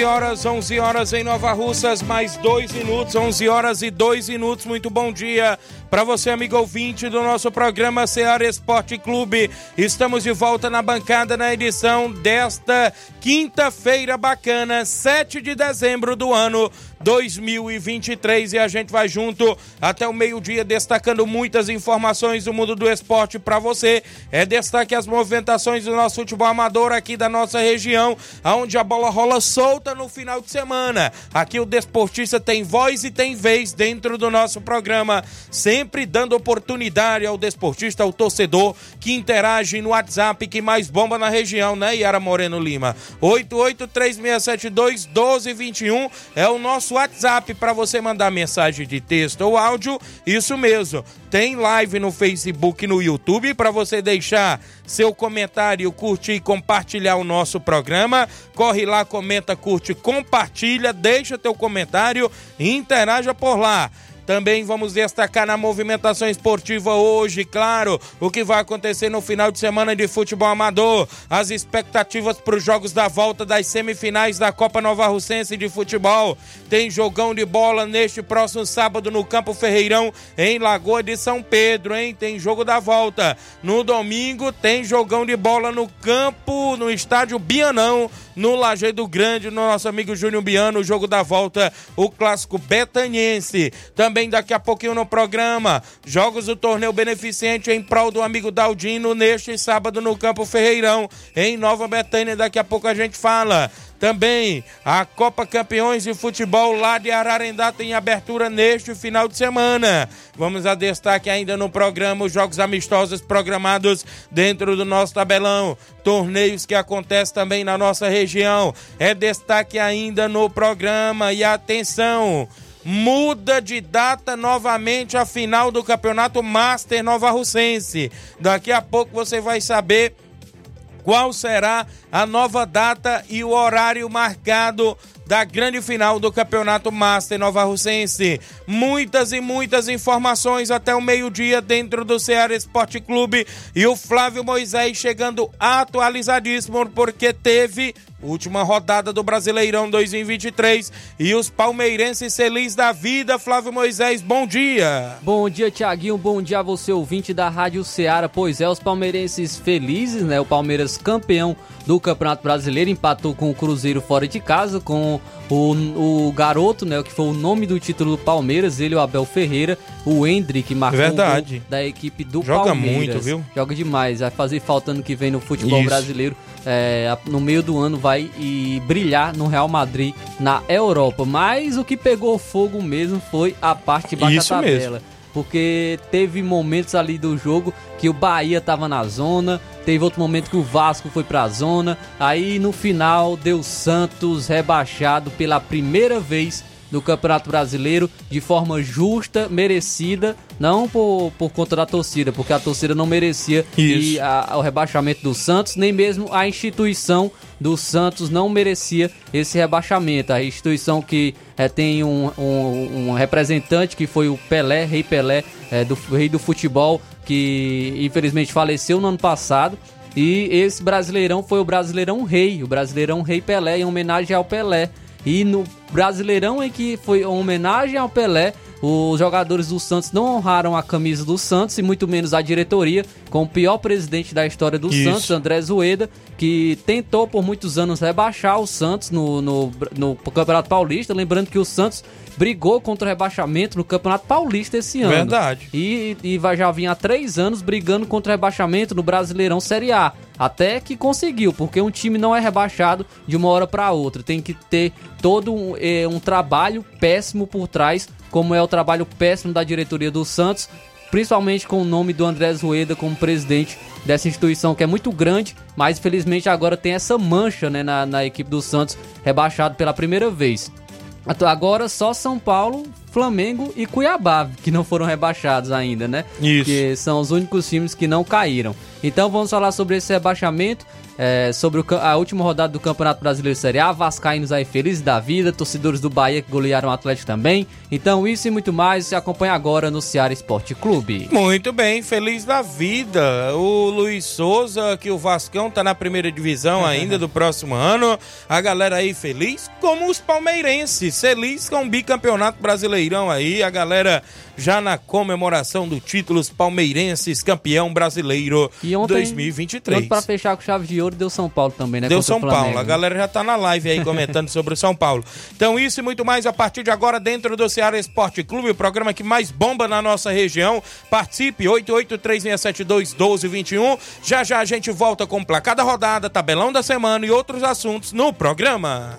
11 horas, 11 horas em Nova Russas, mais dois minutos, 11 horas e dois minutos. Muito bom dia para você, amigo ouvinte do nosso programa Ceará Esporte Clube. Estamos de volta na bancada na edição desta quinta-feira bacana, 7 de dezembro do ano 2023 e a gente vai junto até o meio-dia destacando muitas informações do mundo do esporte para você. É destaque as movimentações do nosso futebol amador aqui da nossa região, aonde a bola rola solta no final de semana. Aqui o desportista tem voz e tem vez dentro do nosso programa, sempre dando oportunidade ao desportista, ao torcedor que interage no WhatsApp que mais bomba na região, né, Yara Moreno Lima? 883672 1221 é o nosso WhatsApp para você mandar mensagem de texto ou áudio. Isso mesmo. Tem live no Facebook e no YouTube para você deixar seu comentário, curtir e compartilhar o nosso programa. Corre lá, comenta, curte, compartilha, deixa teu comentário e interaja por lá. Também vamos destacar na movimentação esportiva hoje, claro, o que vai acontecer no final de semana de futebol amador, as expectativas para os jogos da volta das semifinais da Copa Nova Russense de futebol. Tem jogão de bola neste próximo sábado no Campo Ferreirão, em Lagoa de São Pedro, hein? Tem jogo da volta. No domingo tem jogão de bola no campo, no estádio Bianão no Lajeado Grande, no nosso amigo Júnior Biano, o jogo da volta, o clássico betaniense. Também daqui a pouquinho no programa, jogos do torneio beneficente em prol do amigo Daldino neste sábado no Campo Ferreirão, em Nova Betânia. Daqui a pouco a gente fala. Também a Copa Campeões de Futebol lá de Ararendá tem abertura neste final de semana. Vamos a destaque ainda no programa os jogos amistosos programados dentro do nosso tabelão. Torneios que acontecem também na nossa região. É destaque ainda no programa. E atenção! muda de data novamente a final do Campeonato Master Nova Russense. Daqui a pouco você vai saber qual será a nova data e o horário marcado da grande final do Campeonato Master Nova Russense. Muitas e muitas informações até o meio-dia dentro do Ceará Esporte Clube e o Flávio Moisés chegando atualizadíssimo porque teve Última rodada do Brasileirão 2023 e os palmeirenses felizes da vida. Flávio Moisés, bom dia. Bom dia, Tiaguinho. Bom dia a você, ouvinte da Rádio Ceará. Pois é, os palmeirenses felizes, né? O Palmeiras campeão do Campeonato Brasileiro empatou com o Cruzeiro fora de casa, com o, o garoto, né? Que foi o nome do título do Palmeiras, ele, o Abel Ferreira, o Hendrick marcou Verdade. da equipe do Joga Palmeiras. muito, viu? Joga demais. Vai fazer falta ano que vem no futebol Isso. brasileiro. É, no meio do ano vai e brilhar no Real Madrid na Europa. Mas o que pegou fogo mesmo foi a parte de baixo Isso da tabela. mesmo. Porque teve momentos ali do jogo que o Bahia tava na zona, teve outro momento que o Vasco foi pra zona, aí no final deu Santos rebaixado pela primeira vez no Campeonato Brasileiro de forma justa, merecida, não por, por conta da torcida, porque a torcida não merecia Isso. e a- o rebaixamento do Santos, nem mesmo a instituição do Santos não merecia esse rebaixamento. A instituição que eh, tem um, um- um representante que foi o Pelé, Rei Pelé, eh, do rei do futebol, que infelizmente faleceu no ano passado. E esse Brasileirão foi o Brasileirão Rei, o Brasileirão Rei Pelé, em homenagem ao Pelé. E no Brasileirão em que foi uma homenagem ao Pelé, os jogadores do Santos não honraram a camisa do Santos e muito menos a diretoria, com o pior presidente da história do Isso. Santos, André Zueda, que tentou por muitos anos rebaixar o Santos no, no, no Campeonato Paulista. Lembrando que o Santos brigou contra o rebaixamento no Campeonato Paulista esse ano. Verdade. E, e vai, já vinha há três anos brigando contra o rebaixamento no Brasileirão Série A. Até que conseguiu, porque um time não é rebaixado de uma hora para outra. Tem que ter todo um, é, um trabalho péssimo por trás, como é o trabalho péssimo da diretoria do Santos, principalmente com o nome do André Rueda como presidente dessa instituição que é muito grande, mas infelizmente agora tem essa mancha né, na, na equipe do Santos, rebaixado pela primeira vez. Agora só São Paulo, Flamengo e Cuiabá, que não foram rebaixados ainda, né? Isso. Que são os únicos times que não caíram. Então vamos falar sobre esse rebaixamento é, sobre o, a última rodada do Campeonato Brasileiro Série A, Vascaínos aí felizes da vida, torcedores do Bahia que golearam o Atlético também. Então isso e muito mais se acompanha agora no Ceará Esporte Clube. Muito bem, feliz da vida. O Luiz Souza, que o Vascão tá na primeira divisão ainda do próximo ano. A galera aí feliz, como os palmeirenses, feliz com o bicampeonato brasileirão aí. A galera já na comemoração do título palmeirenses campeão brasileiro e ontem, 2023. Para fechar com chave de ouro deu São Paulo também, né? Deu São Paulo. A galera já tá na live aí comentando sobre o São Paulo. Então isso e muito mais a partir de agora dentro do Ceará Esporte Clube, o programa que mais bomba na nossa região. Participe 8836721221. Já já a gente volta com placar da rodada, tabelão da semana e outros assuntos no programa.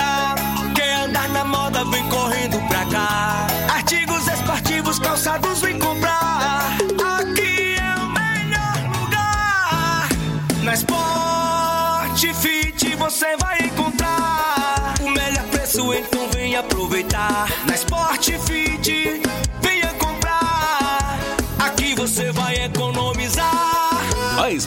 Vem correndo pra cá. Artigos esportivos, calçados,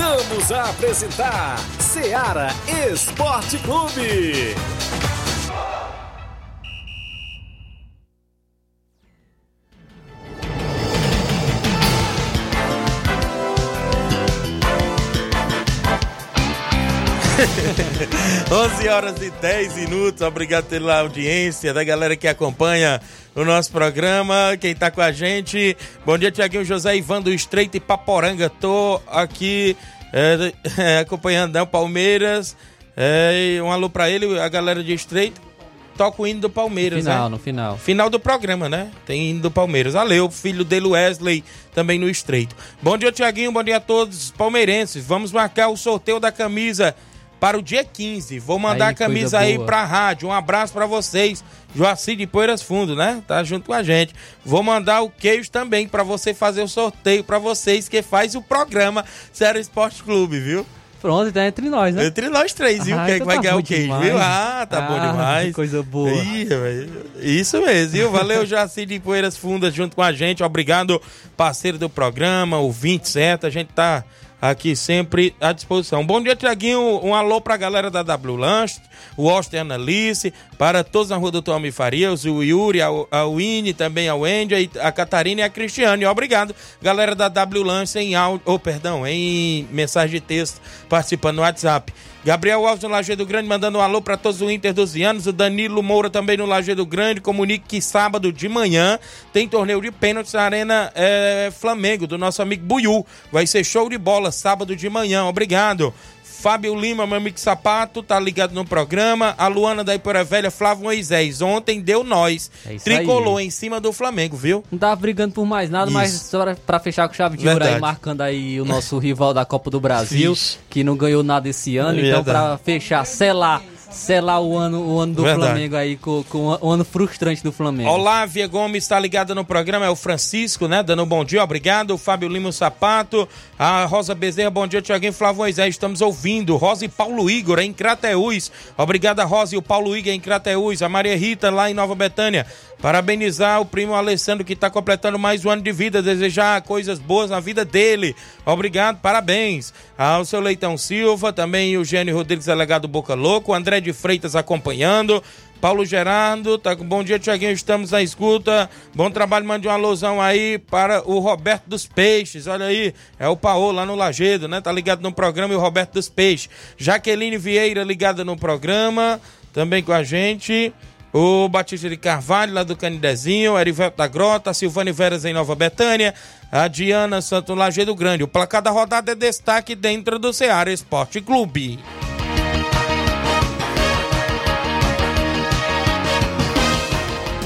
Voltamos a apresentar Seara Esporte Clube. 11 horas e 10 minutos. Obrigado pela audiência da galera que acompanha o nosso programa. Quem tá com a gente. Bom dia, Tiaguinho José Ivan do Estreito e Paporanga. Tô aqui é, é, acompanhando né, o Palmeiras. É, um alô pra ele, a galera de Estreito. Toca o hino do Palmeiras, final, né? No final, Final do programa, né? Tem hino do Palmeiras. Valeu, filho dele Wesley, também no Estreito. Bom dia, Tiaguinho. Bom dia a todos palmeirenses. Vamos marcar o sorteio da camisa para o dia 15. Vou mandar aí, a camisa aí boa. pra rádio. Um abraço para vocês. Joaci de Poeiras Fundo, né? Tá junto com a gente. Vou mandar o queijo também para você fazer o sorteio para vocês que faz o programa Sério Esporte Clube, viu? Pronto, então é entre nós, né? Entre nós três, viu? Ah, Quem é então que vai tá ganhar bom o queijo, demais. viu? Ah, tá bom Ah, demais. que coisa boa. Isso mesmo, viu? Valeu, Jaci de Poeiras Fundas junto com a gente. Obrigado, parceiro do programa, ouvinte, certo? A gente tá aqui sempre à disposição. Bom dia, Tiaguinho. Um alô pra galera da W Lanche, o Oster e a Analice, para todos na rua do Tommy Farias, o Yuri, a, a Winnie, também a Wendy, a- a Catarina e a Cristiane. Obrigado, galera da W Lanche em áudio, oh, perdão, em mensagem de texto participando no WhatsApp. Gabriel Alves no Lajeado Grande mandando um alô para todos o Inter dos Anos. O Danilo Moura também no Lajeado Grande. Comunique que sábado de manhã tem torneio de pênaltis na Arena eh, Flamengo, do nosso amigo Buiu. Vai ser show de bola sábado de manhã. Obrigado. Fábio Lima, meu amigo Sapato, tá ligado no programa. A Luana da Ipora Velha, Flávio Moisés. Ontem deu nós. É Tricolou aí. em cima do Flamengo, viu? Não tava brigando por mais nada, mas Isso. só pra- fechar com chave de ouro aí, marcando aí o nosso rival da Copa do Brasil, Ixi. que não ganhou nada esse ano. É então, pra fechar, selar, selar o ano, o ano do Verdade. Flamengo aí, com, com o ano frustrante do Flamengo. Olávia Gomes está ligada no programa, é o Francisco, né? Dando um bom dia, obrigado. O Fábio Lima Sapato, a Rosa Bezerra, bom dia, Tiaguinho Flávio Moisés, estamos ouvindo. Rosa e Paulo Igor em Crateús. Obrigado a Rosa e o Paulo Igor em Crateús. A Maria Rita lá em Nova Betânia. Parabenizar o primo Alessandro que está completando mais um ano de vida, desejar coisas boas na vida dele. Obrigado, parabéns. Ao seu Leitão Silva, também o Gênio Rodrigues, delegado Boca Louco, o De Freitas acompanhando. Paulo Gerardo, tá com bom dia, Tiaguinho. Estamos na escuta. Bom trabalho, mande uma alusão aí para o Roberto dos Peixes. Olha aí, é o Paô lá no Lagedo, né? Tá ligado no programa e o Roberto dos Peixes. Jaqueline Vieira ligada no programa, também com a gente. O Batista de Carvalho, lá do Canidezinho, Erivelto da Grota, Silvane Veras em Nova Betânia, a Diana Santo Lagedo Grande. O placar da rodada é destaque dentro do Ceará Esporte Clube.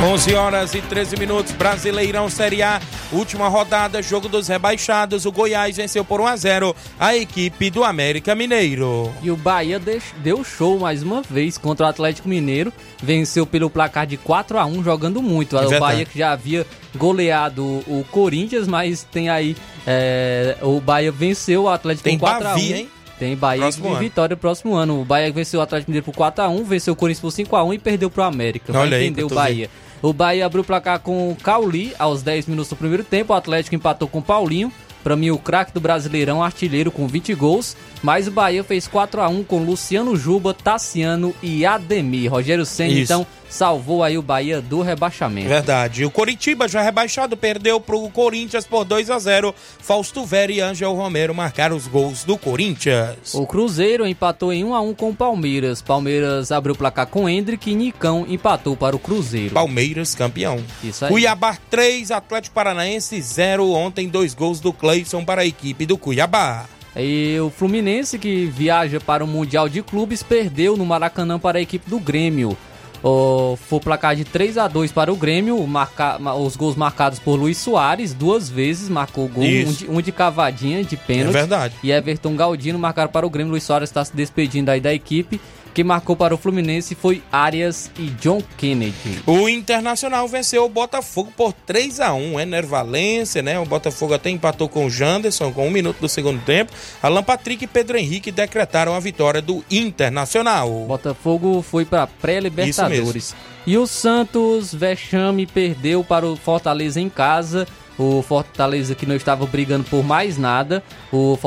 11 horas e 13 minutos, Brasileirão Série A, última rodada, jogo dos rebaixados. O Goiás venceu por 1 a 0 a equipe do América Mineiro. E o Bahia deu show mais uma vez contra o Atlético Mineiro. Venceu pelo placar de 4 a 1 jogando muito. o verdade. Bahia que já havia goleado o Corinthians, mas tem aí. é, o Bahia venceu o Atlético Tem por 4 a 1 Bahia, hein? Tem Bahia Próximo e vitória próximo ano. O Bahia venceu o Atlético Mineiro por 4x1, venceu o Corinthians por 5x1 e perdeu pro América. Vai Olha aí, entender pra o Bahia. O Bahia abriu o placar com o Cauli aos 10 minutos do primeiro tempo. O Atlético empatou com o Paulinho. Pra mim, o craque do Brasileirão, artilheiro com 20 gols. Mas o Bahia fez 4x1 com Luciano Juba, Tassiano e Ademir. Rogério Senna, então, salvou aí o Bahia do rebaixamento. Verdade. O Coritiba, já rebaixado, perdeu pro Corinthians por 2 a 0 Fausto Vera e Ângel Romero marcaram os gols do Corinthians. O Cruzeiro empatou em 1 a 1 com o Palmeiras. Palmeiras abriu o placar com Hendrick e Nicão empatou para o Cruzeiro. Palmeiras campeão. Isso aí. Cuiabá 3, Atlético Paranaense 0. Ontem, dois gols do Cleison para a equipe do Cuiabá. E o Fluminense, que viaja para o Mundial de Clubes, perdeu no Maracanã para a equipe do Grêmio. Foi o placar de 3 a 2 para o Grêmio, marca- ma- os gols marcados por Luiz Soares, duas vezes marcou o gol, um de, um de cavadinha, de É pênalti. verdade. E Everton Galdino marcaram para o Grêmio. Luiz Soares está se despedindo aí da equipe. Quem marcou para o Fluminense foi Arias e John Kennedy. O Internacional venceu o Botafogo por 3 a 1 Ener Valência, né? O Botafogo até empatou com o Janderson com um minuto do segundo tempo. Alan Patrick e Pedro Henrique decretaram a vitória do Internacional. Botafogo foi para pré-Libertadores. E o Santos Vexame perdeu para o Fortaleza em casa. O Fortaleza que não estava brigando por mais nada. O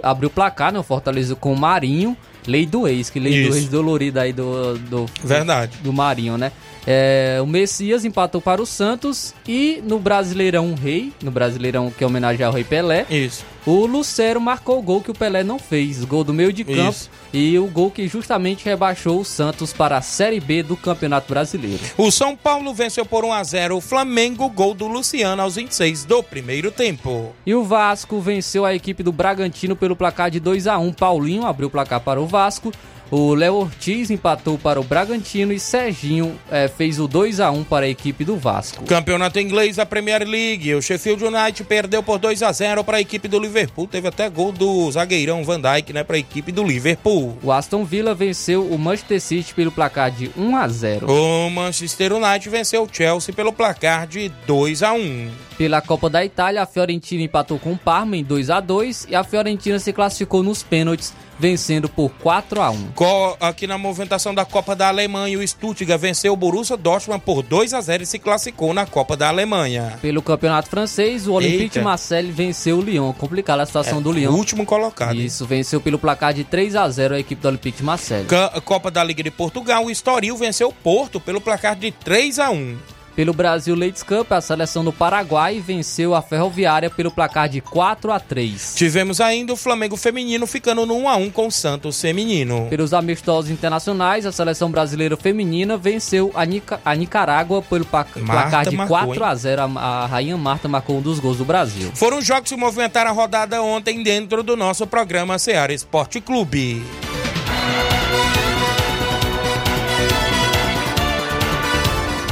abriu o placar, né? O Fortaleza com o Marinho. Lei do ex, que lei do Isso. ex dolorida aí do, do, Verdade. do Marinho, né? É, o Messias empatou para o Santos e no Brasileirão Rei, no Brasileirão que homenageia o Rei Pelé, Isso. o Lucero marcou o gol que o Pelé não fez, gol do meio de campo Isso. e o gol que justamente rebaixou o Santos para a Série B do Campeonato Brasileiro. O São Paulo venceu por 1 a 0 o Flamengo, gol do Luciano aos 26 do primeiro tempo. E o Vasco venceu a equipe do Bragantino pelo placar de 2 a 1. Paulinho abriu o placar para o Vasco. O Léo Ortiz empatou para o Bragantino e Serginho eh, fez o 2 a 1 para a equipe do Vasco. Campeonato inglês da Premier League. O Sheffield United perdeu por 2 a 0 para a equipe do Liverpool. Teve até gol do zagueirão Van Dijk, né, para a equipe do Liverpool. O Aston Villa venceu o Manchester City pelo placar de 1 a 0. O Manchester United venceu o Chelsea pelo placar de 2 a 1. Pela Copa da Itália, a Fiorentina empatou com o Parma em 2 a 2 e a Fiorentina se classificou nos pênaltis, vencendo por 4 a 1. Co- Aqui na movimentação da Copa da Alemanha, o Stuttgart venceu o Borussia Dortmund por 2 a 0 e se classificou na Copa da Alemanha. Pelo Campeonato Francês, o Olympique de Marseille venceu o Lyon. Complicada a situação do O Lyon. último colocado. Isso, venceu pelo placar de 3 a 0 a equipe do Olympique de Marseille. Copa da Liga de Portugal, o Estoril venceu o Porto pelo placar de 3 a 1. Pelo Brasil Ladies Cup, a seleção do Paraguai venceu a Ferroviária pelo placar de 4 a 3. Tivemos ainda o Flamengo feminino ficando no 1 a 1 com o Santos feminino. Pelos amistosos internacionais, a seleção brasileira feminina venceu a, Nica- a Nicarágua pelo pa- placar de marcou, 4 a 0. A, a Rainha Marta marcou um dos gols do Brasil. Foram os jogos que movimentaram a rodada ontem dentro do nosso programa Seara Esporte Clube.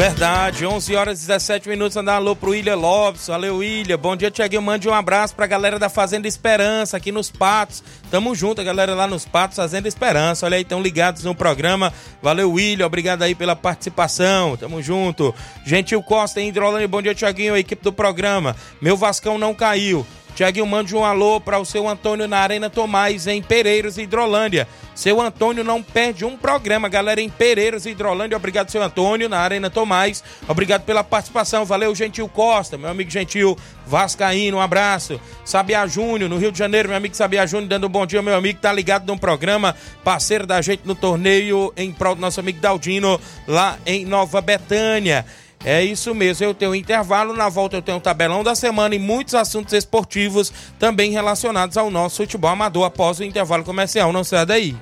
Verdade, 11 horas e 17 minutos. Andar alô pro William Lopes. Valeu, William. Bom dia, Tiaguinho. Mande um abraço pra galera da Fazenda Esperança aqui nos Patos. Tamo junto, a galera lá nos Patos, Fazenda Esperança. Olha aí, estão ligados no programa. Valeu, William. Obrigado aí pela participação. Tamo junto. Gentil Costa Hidrolândia. Bom dia, Tiaguinho. Equipe do programa. Meu Vascão não caiu. Tiaguinho, mande um alô para o seu Antônio na Arena Tomás, em Pereiros, Hidrolândia. Seu Antônio não perde um programa, galera, em Pereiros, Hidrolândia. Obrigado, seu Antônio, na Arena Tomás. Obrigado pela participação. Valeu, Gentil Costa, meu amigo Gentil Vascaíno, um abraço. Sabiá Júnior, no Rio de Janeiro, meu amigo Sabiá Júnior, dando um bom dia, meu amigo, tá ligado no programa, parceiro da gente no torneio, em prol do nosso amigo Daldino, lá em Nova Betânia. É isso mesmo, eu tenho um intervalo, na volta eu tenho um tabelão da semana e muitos assuntos esportivos também relacionados ao nosso futebol amador após o intervalo comercial. Não sai daí.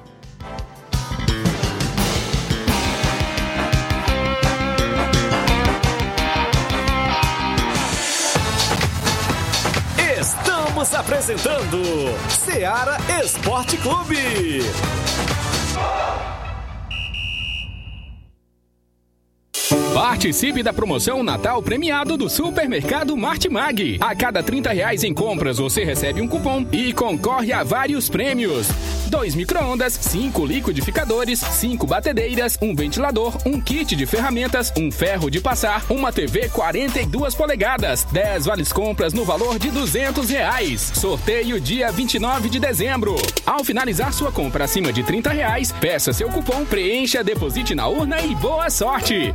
Estamos apresentando Seara Esporte Clube. Participe da promoção Natal premiado do Supermercado Martimag. A cada 30 reais em compras você recebe um cupom e concorre a vários prêmios. Dois micro-ondas, cinco liquidificadores, cinco batedeiras, um ventilador, um kit de ferramentas, um ferro de passar, uma TV 42 polegadas, 10 vales compras no valor de 200 reais. Sorteio dia 29 de dezembro. Ao finalizar sua compra acima de 30 reais, peça seu cupom, preencha, deposite na urna e boa sorte.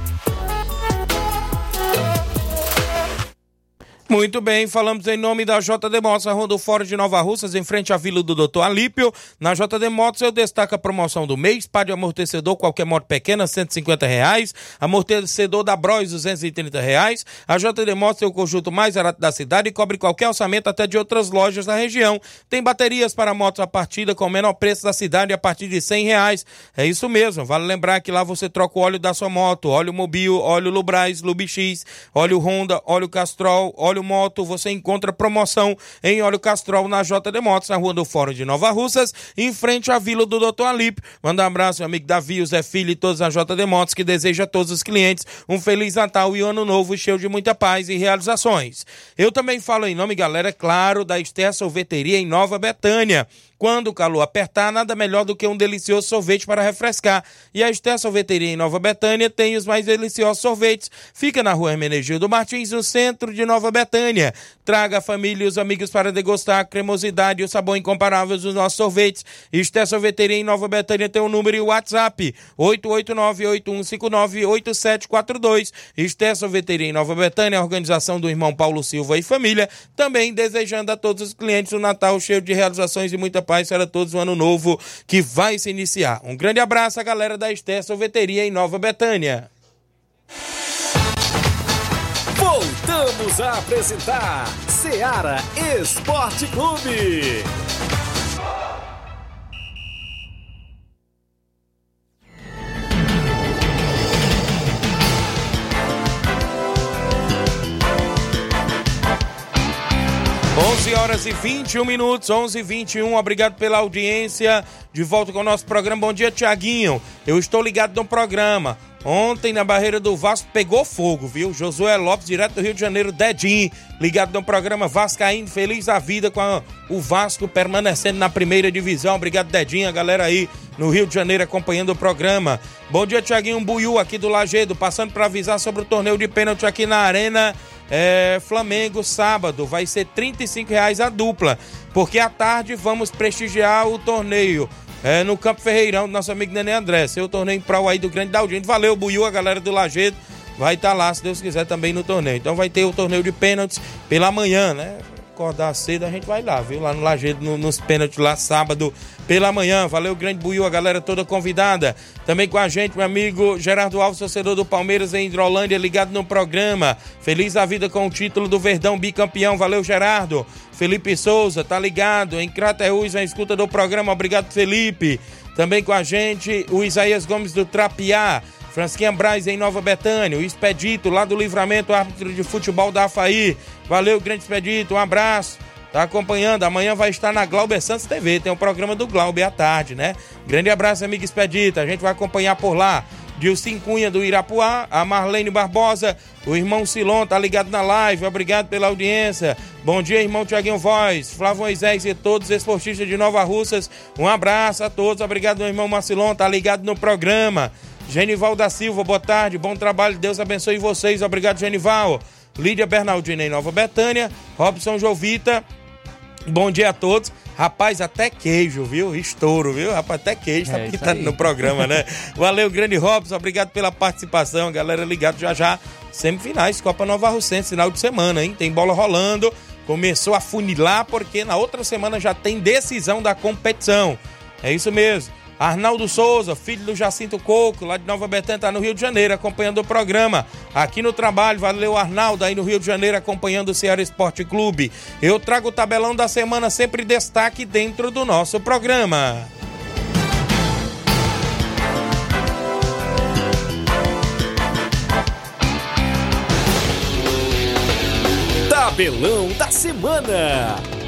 Muito bem, falamos em nome da JD Motos, a Rua Fora de Nova Russas, em frente à Vila do Doutor Alípio. Na JD Motos eu destaco a promoção do mês, par de amortecedor, qualquer moto pequena, 150 reais. Amortecedor da Bros, 230 reais. A JD Motos tem o conjunto mais barato da cidade e cobre qualquer orçamento até de outras lojas da região. Tem baterias para motos a partida com o menor preço da cidade a partir de 100 reais. É isso mesmo, vale lembrar que lá você troca o óleo da sua moto, óleo Mobil, óleo Lubrais, Lubix, óleo Honda, óleo Castrol, óleo Moto, você encontra promoção em óleo Castrol na JD Motos, na rua do Fórum de Nova Russas, em frente à Vila do Doutor Alípio. Manda um abraço, meu amigo Davi, Zé Filho e todos na JD Motos, que deseja a todos os clientes um Feliz Natal e Ano Novo cheio de muita paz e realizações. Eu também falo em nome, galera, é claro, da Esther Sorveteria em Nova Betânia. Quando o calor apertar, nada melhor do que um delicioso sorvete para refrescar. E a Esther Sorveteria em Nova Betânia tem os mais deliciosos sorvetes. Fica na rua Hermenegildo Martins, no centro de Nova Betânia. Traga a família e os amigos para degustar a cremosidade e o sabor incomparável dos nossos sorvetes. Esther Sorveteria em Nova Betânia tem o um número e o WhatsApp: 889-8159-8742. Esther Sorveteria em Nova Betânia, organização do irmão Paulo Silva e família. Também desejando a todos os clientes um Natal cheio de realizações e muita paz para todos o ano novo que vai se iniciar. Um grande abraço à galera da Esté Sorveteria em Nova Betânia. Voltamos a apresentar Seara Esporte Clube. 11 horas e 21 minutos, 11 e 21. Obrigado pela audiência. De volta com o nosso programa. Bom dia, Tiaguinho. Eu estou ligado no programa. Ontem na barreira do Vasco pegou fogo, viu? Josué Lopes, direto do Rio de Janeiro, Dedim, ligado no programa Vascaíno, feliz a vida com a- o Vasco permanecendo na primeira divisão. Obrigado, Dedinho, a galera aí no Rio de Janeiro acompanhando o programa. Bom dia, Tiaguinho Buiu, aqui do Lagedo, passando para avisar sobre o torneio de pênalti aqui na Arena é, Flamengo, sábado. Vai ser 35 reais a dupla, porque à tarde vamos prestigiar o torneio. É, no Campo Ferreirão, do nosso amigo Nenê André. Seu torneio em prol aí do Grande Daldinho. Valeu, Buiu, a galera do Lagedo. Vai estar lá, se Deus quiser, também no torneio. Então vai ter o torneio de pênaltis pela manhã, né? Acordar cedo, a gente vai lá, viu? Lá no Lagedo, no- nos pênaltis lá, sábado pela manhã. Valeu, Grande Buiu, a galera toda convidada. Também com a gente, meu amigo Gerardo Alves, torcedor do Palmeiras em Hidrolândia, ligado no programa. Feliz da vida com o título do Verdão bicampeão. Valeu, Gerardo. Felipe Souza, tá ligado? Em Crateús, na escuta do programa. Obrigado, Felipe. Também com a gente, o Isaías Gomes do Trapiá. Fransquinha Braz em Nova Betânia, o Expedito lá do Livramento, árbitro de futebol da AFAI. Valeu, grande Expedito, um abraço. Tá acompanhando, amanhã vai estar na Glauber Santos TV, tem o programa do Glauber à tarde, né? Grande abraço, amigo Expedito, a gente vai acompanhar por lá. Dilcim Cunha do Irapuá, a Marlene Barbosa, o irmão Silon tá ligado na live, obrigado pela audiência. Bom dia, irmão Tiaguinho Voz, Flávio Moisés e todos os esportistas de Nova Russas. Um abraço a todos, obrigado, meu irmão Marcilon, tá ligado no programa. Genival da Silva, boa tarde, bom trabalho, Deus abençoe vocês, obrigado, Genival. Lídia Bernardina em Nova Betânia, Robson Jovita, bom dia a todos. Rapaz, até queijo, viu? Estouro, viu? Rapaz, até queijo tá É, aí. no programa, né? Valeu, grande Robson, obrigado pela participação, galera ligado já já. Semifinais, Copa Nova Russense, final de semana, hein? Tem bola rolando, começou a funilar, porque na outra semana já tem decisão da competição. É isso mesmo. Arnaldo Souza, filho do Jacinto Coco, lá de Nova Betânia, tá no Rio de Janeiro, acompanhando o programa. Aqui no trabalho, valeu Arnaldo, aí no Rio de Janeiro, acompanhando o Ceará Esporte Clube. Eu trago o tabelão da semana, sempre destaque dentro do nosso programa. Tabelão da semana.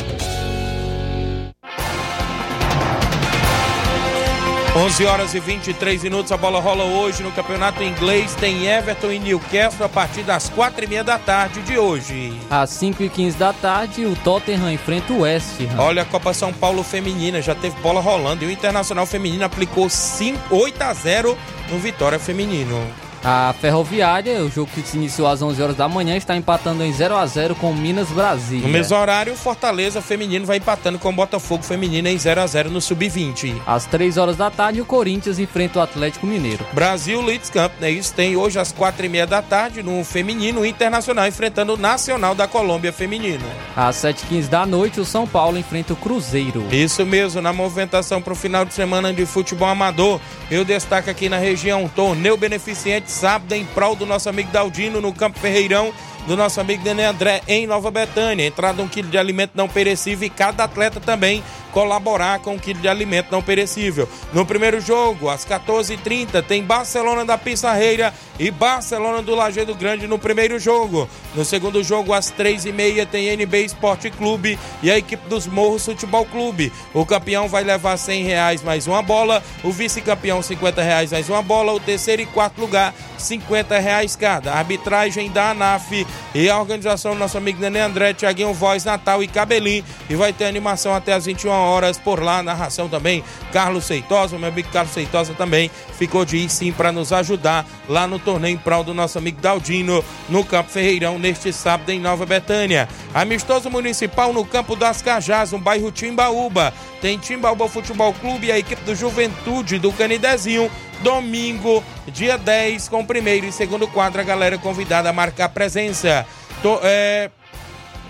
Onze horas e 23 minutos, a bola rola hoje no Campeonato Inglês. Tem Everton e Newcastle a partir das quatro e meia da tarde de hoje. Às 5h15 da tarde, o Tottenham enfrenta o West Ham. Olha, a Copa São Paulo Feminina já teve bola rolando e o Internacional Feminino aplicou 5, 8 a 0 no Vitória Feminino. A Ferroviária, o jogo que se iniciou às 11 horas da manhã, está empatando em 0 a 0 com o Minas Brasília. No mesmo horário, o Fortaleza Feminino vai empatando com o Botafogo Feminino em 0 a 0 no Sub-20. Às 3 horas da tarde, o Corinthians enfrenta o Atlético Mineiro. Brasil Leeds Camp, né? Isso tem hoje às quatro e meia da tarde no Feminino Internacional enfrentando o Nacional da Colômbia Feminino. Às 7h15 da noite, o São Paulo enfrenta o Cruzeiro. Isso mesmo, na movimentação para o final de semana de futebol amador, eu destaco aqui na região torneio beneficente sábado em prol do nosso amigo Daldino no Campo Ferreirão, do nosso amigo Nenê André em Nova Betânia. Entrada um quilo de alimento não perecível e cada atleta também colaborar com um quilo de alimento não perecível. No primeiro jogo, às 14h30, tem Barcelona da Pissarreira e Barcelona do Lajeado Grande no primeiro jogo. No segundo jogo, às 3h30, tem NB Esporte Clube e a equipe dos Morros Futebol Clube. O campeão vai levar 100 reais mais uma bola, o vice-campeão 50 reais mais uma bola, o terceiro e quarto lugar 50 reais cada. A arbitragem da ANAF e a organização do nosso amigo Nenê André, Tiaguinho Voz, Natal e Cabelim. E vai ter animação até as 21 horas por lá. Narração também, Carlos Seitosa, meu amigo Carlos Seitosa também ficou de ir sim para nos ajudar lá no torneio em prol do nosso amigo Daldino no Campo Ferreirão neste sábado em Nova Betânia. Amistoso municipal no Campo das Cajás, no bairro Timbaúba. Tem Timbaúba Futebol Clube e a equipe do Juventude do Canidezinho domingo, dia 10, com primeiro e segundo quadro, a galera convidada a marcar presença. To- é,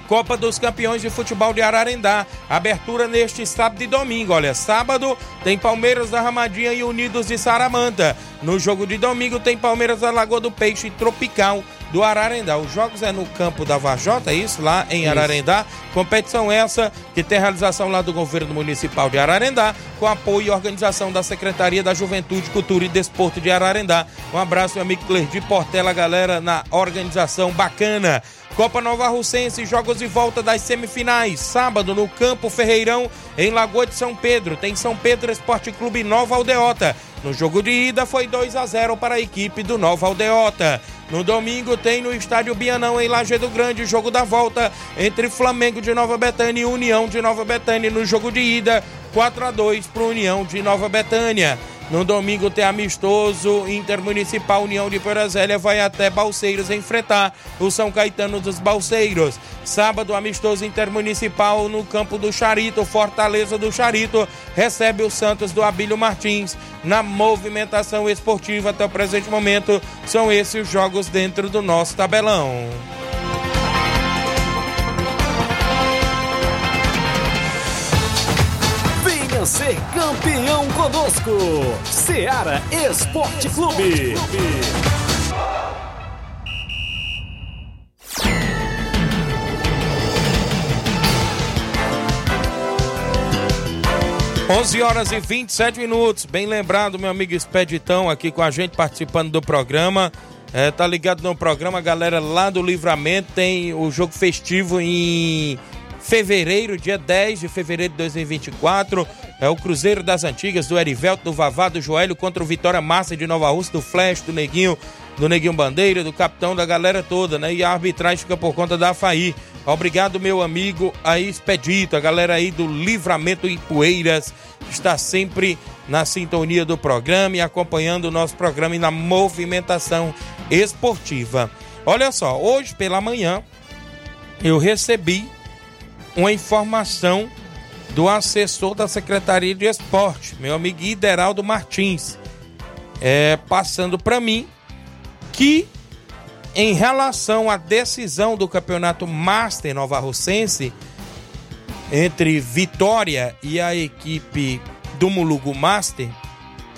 Copa dos Campeões de Futebol de Ararendá. Abertura neste sábado e domingo. Olha, sábado tem Palmeiras da Ramadinha e Unidos de Saramanta. No jogo de domingo tem Palmeiras da Lagoa do Peixe e Tropical do Ararendá. Os jogos é no campo da Vajota, é isso? Lá em Ararendá. Competição essa que tem realização lá do governo municipal de Ararendá, com apoio e organização da Secretaria da Juventude, Cultura e Desporto de Ararendá. Um abraço, meu amigo Clerdi Portela, galera, na organização bacana. Copa Nova Russense, jogos de volta das semifinais. Sábado no Campo Ferreirão, em Lagoa de São Pedro. Tem São Pedro Esporte Clube Nova Aldeota. No jogo de ida foi 2 a 0 para a equipe do Nova Aldeota. No domingo tem no estádio Bianão em Lajeado Grande o jogo da volta entre Flamengo de Nova Betânia e União de Nova Betânia no jogo de ida 4 a 2 para União de Nova Betânia. No domingo tem amistoso Intermunicipal União de Porazélia vai até Balseiros enfrentar o São Caetano dos Balseiros. Sábado amistoso Intermunicipal no campo do Charito, Fortaleza do Charito recebe o Santos do Abílio Martins. Na movimentação esportiva até o presente momento são esses os jogos dentro do nosso tabelão. Ser campeão conosco. Seara Esporte Clube. 11 horas e 27 minutos. Bem lembrado, meu amigo Expeditão aqui com a gente participando do programa. É, tá ligado no programa, galera lá do Livramento. Tem o jogo festivo em fevereiro, dia 10 de fevereiro de 2024. É o Cruzeiro das Antigas, do Erivelto, do Vavá, do Joelho contra o Vitória Massa de Nova Rússia, do Flash, do Neguinho, do Neguinho Bandeira, do capitão da galera toda, né? E a arbitragem fica por conta da FAI. Obrigado, meu amigo aí, Expedito, a galera aí do Livramento em Poeiras, está sempre na sintonia do programa e acompanhando o nosso programa e na movimentação esportiva. Olha só, hoje pela manhã eu recebi uma informação do assessor da Secretaria de Esporte, meu amigo Ideraldo Martins, é, passando para mim que em relação à decisão do campeonato Master Nova Russense entre Vitória e a equipe do Mulugu Master,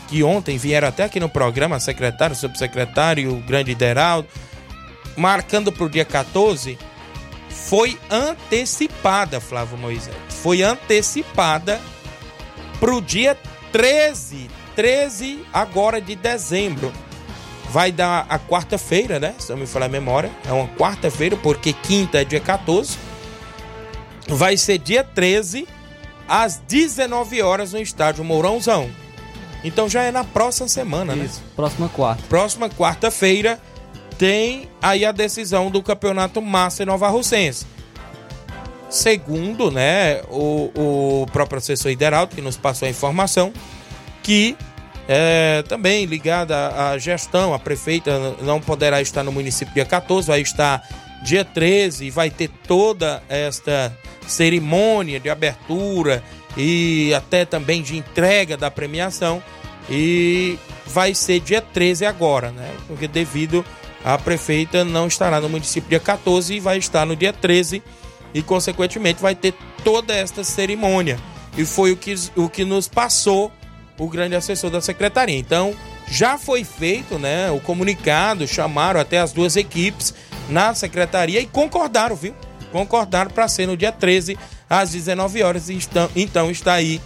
que ontem vieram até aqui no programa, secretário, subsecretário, o grande Ideraldo, marcando para o dia 14, foi antecipada, Flávio Moisés. Foi antecipada para o dia 13, 13 agora de dezembro. Vai dar a quarta-feira, né? Se não me falar a memória. É uma quarta-feira, porque quinta é dia 14. Vai ser dia 13, às 19 horas, no estádio Mourãozão. Então já é na próxima semana, né? Isso, próxima quarta. Próxima quarta-feira tem aí a decisão do Campeonato Master Nova Russense. Segundo, né, o, o próprio assessor Ideraldo, que nos passou a informação, que é, também ligada à gestão, a prefeita não poderá estar no município dia 14, vai estar dia 13 e vai ter toda esta cerimônia de abertura e até também de entrega da premiação e vai ser dia 13 agora, né? Porque devido a prefeita não estará no município dia 14 e vai estar no dia 13 e consequentemente vai ter toda esta cerimônia. E foi o que, o que nos passou o grande assessor da secretaria. Então, já foi feito, né, o comunicado, chamaram até as duas equipes na secretaria e concordaram, viu? Concordaram para ser no dia 13 às 19 horas e estão, então está aí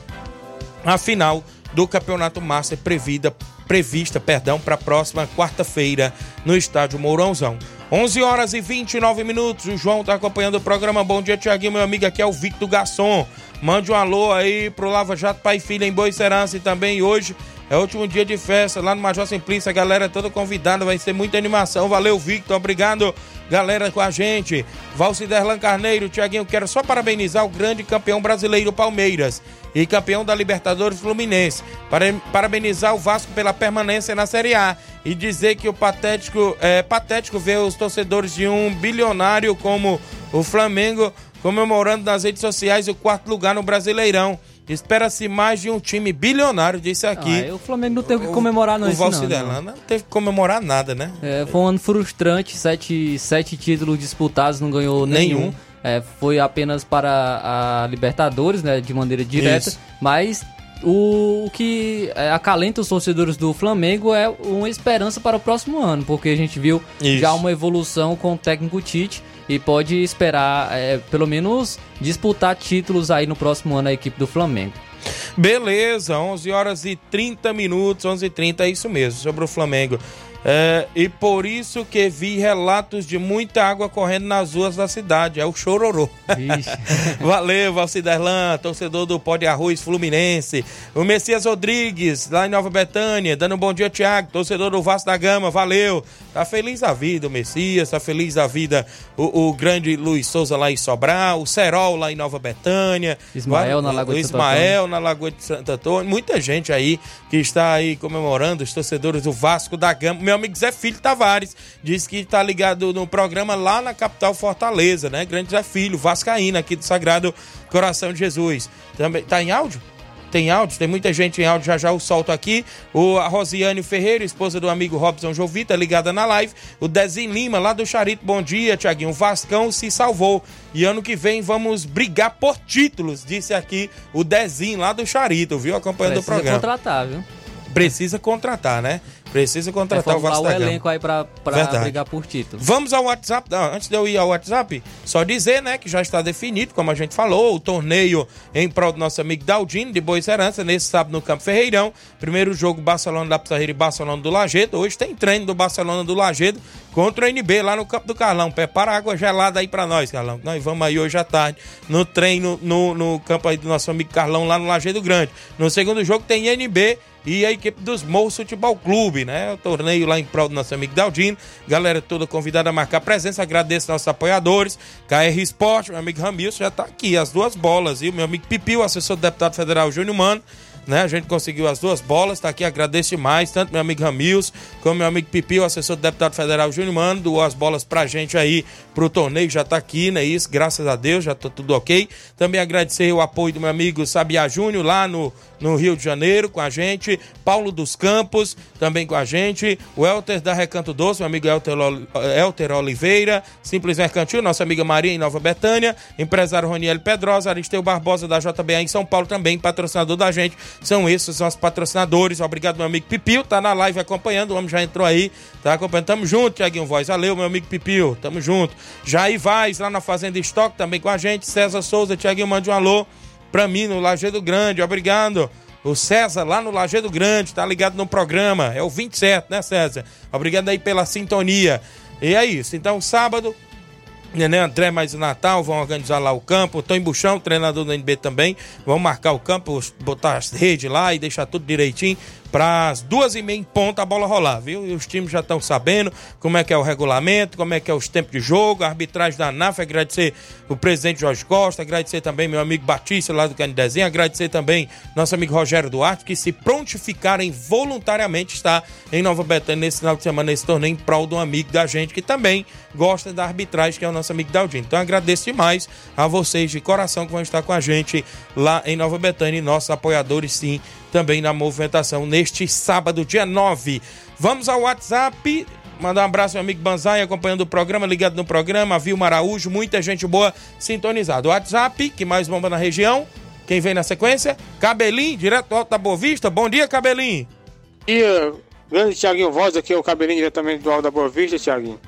a final do Campeonato Master previda, prevista, perdão, para a próxima quarta-feira no estádio Mourãozão. 11 horas e 29 minutos. O João está acompanhando o programa. Bom dia, Tiaguinho, meu amigo. Aqui é o Victor Garçom. Mande um alô aí pro Lava Jato Pai Filha em Boa Serança e também hoje é o último dia de festa lá no Major Simplício. A galera é toda convidada, vai ser muita animação. Valeu, Victor. Obrigado, galera, com a gente. Valciderlan Carneiro, Tiaguinho, quero só parabenizar o grande campeão brasileiro Palmeiras e campeão da Libertadores Fluminense. Para, parabenizar o Vasco pela permanência na Série A e dizer que o patético é patético ver os torcedores de um bilionário como o Flamengo comemorando nas redes sociais o quarto lugar no Brasileirão. Espera-se mais de um time bilionário, disse aqui. Ah, o Flamengo não teve que comemorar não, o isso não, não teve que comemorar nada, né? É, foi um ano frustrante, sete, sete títulos disputados, não ganhou nenhum. Nenhum. É, foi apenas para a Libertadores, né, de maneira direta, Isso. mas o, o que é, acalenta os torcedores do Flamengo é uma esperança para o próximo ano, porque a gente viu Isso. já uma evolução com o técnico Tite e pode esperar, é, pelo menos, disputar títulos aí no próximo ano a equipe do Flamengo. Beleza, 11 horas e 30 minutos, 11 e 30 é isso mesmo, sobre o Flamengo. É, e por isso que vi relatos de muita água correndo nas ruas da cidade, é o chororô. Valeu, Valciderlan, torcedor do Pó de Arroz Fluminense. O Messias Rodrigues, lá em Nova Betânia, dando um bom dia, Tiago, torcedor do Vasco da Gama, valeu. Tá feliz a vida o Messias, tá feliz a vida o, o grande Luiz Souza lá em Sobral, o Serol lá em Nova Betânia. Ismael na Lagoa Ismael na Lagoa de Santo Antônio. Muita gente aí que está aí comemorando, os torcedores do Vasco da Gama. Meu amigo Zé Filho Tavares disse que está ligado no programa lá na capital Fortaleza, né? Grande Zé Filho, Vascaína, aqui do Sagrado Coração de Jesus. Também tá em áudio? Tem áudio, tem muita gente em áudio, já já o solto aqui. O, a Rosiane Ferreira, esposa do amigo Robson Jovita, ligada na live. O Dezinho Lima, lá do Charito, bom dia, Tiaguinho. O Vascão se salvou. E ano que vem vamos brigar por títulos, disse aqui o Dezinho, lá do Charito, viu? Acompanhando Precisa o programa. contratar, viu? Precisa contratar, né? Precisa contratar o Reformular Vasco o da Gama. elenco aí pra, pra Verdade. brigar por título. Vamos ao WhatsApp. Não, antes de eu ir ao WhatsApp, só dizer, né, que já está definido, como a gente falou, o torneio em prol do nosso amigo Daldino, de Boa Serança, nesse sábado no Campo Ferreirão. Primeiro jogo, Barcelona da Pizarreira e Barcelona do Lagedo. Hoje tem treino do Barcelona do Lagedo contra o NB lá no Campo do Carlão. Prepara água gelada aí pra nós, Carlão. Nós vamos aí hoje à tarde no treino no, no campo aí do nosso amigo Carlão lá no Lagedo Grande. No segundo jogo tem NB e a equipe dos Morros Futebol Clube, né? O torneio lá em prol do nosso amigo Daldino. Galera toda convidada a marcar presença. Agradeço nossos apoiadores. KR Sport, meu amigo Ramilson já tá aqui. As duas bolas, viu? Meu amigo Pipiu, assessor do deputado federal Júnior Mano. Né? A gente conseguiu as duas bolas, tá aqui, agradeço demais, tanto meu amigo Ramils, como meu amigo Pipiu, assessor do deputado federal Júnior Mano, doou as bolas pra gente aí pro torneio, já tá aqui, né? Isso, graças a Deus, já tá tudo ok. Também agradecer o apoio do meu amigo Sabiá Júnior, lá no, no Rio de Janeiro, com a gente, Paulo dos Campos, também com a gente, o Elter da Recanto Doce, meu amigo Elter, Ol- Elter Oliveira, Simples Mercantil, nossa amiga Maria em Nova Betânia, empresário Roniel Pedrosa, Aristeu Barbosa da JBA em São Paulo também, patrocinador da gente. São esses os nossos patrocinadores. Obrigado, meu amigo Pipil, tá na live acompanhando, o homem já entrou aí, tá acompanhando. Tamo junto, Tiaguinho Voz. Valeu, meu amigo Pipil, tamo junto. Jair Vaz, lá na Fazenda Estoque, também com a gente. César Souza, Tiaguinho, mande um alô pra mim no Lajeado Grande, obrigado. O César, lá no Lajeado Grande, tá ligado no programa. É o 27, né, César? Obrigado aí pela sintonia. E é isso. Então, sábado, Nenê André mais o Natal, vão organizar lá o campo. Tô em Buchão, treinador do NB também. Vão marcar o campo, botar as redes lá e deixar tudo direitinho para as duas e meia em ponta a bola rolar, viu? E os times já estão sabendo como é que é o regulamento, como é que é os tempos de jogo, a arbitragem da ANAF, agradecer o presidente Jorge Costa, agradecer também meu amigo Batista lá do Canidezinho, agradecer também nosso amigo Rogério Duarte, que se prontificarem voluntariamente estar em Nova Betânia nesse final de semana, nesse torneio, em prol de um amigo da gente que também gosta da arbitragem, que é o nosso amigo Daldinho. Então agradeço demais a vocês de coração que vão estar com a gente lá em Nova Betânia e nossos apoiadores, sim, também na movimentação neste sábado, dia 9. Vamos ao WhatsApp. Mandar um abraço ao meu amigo Banzai acompanhando o programa, ligado no programa, Vilma Araújo, muita gente boa sintonizada. WhatsApp, que mais bomba na região. Quem vem na sequência? Cabelinho, direto do Alto da Boa Vista. Bom dia, Cabelinho. E grande Tiaguinho Voz, aqui é o cabelinho diretamente do Alto da Boa Vista, Tiaguinho.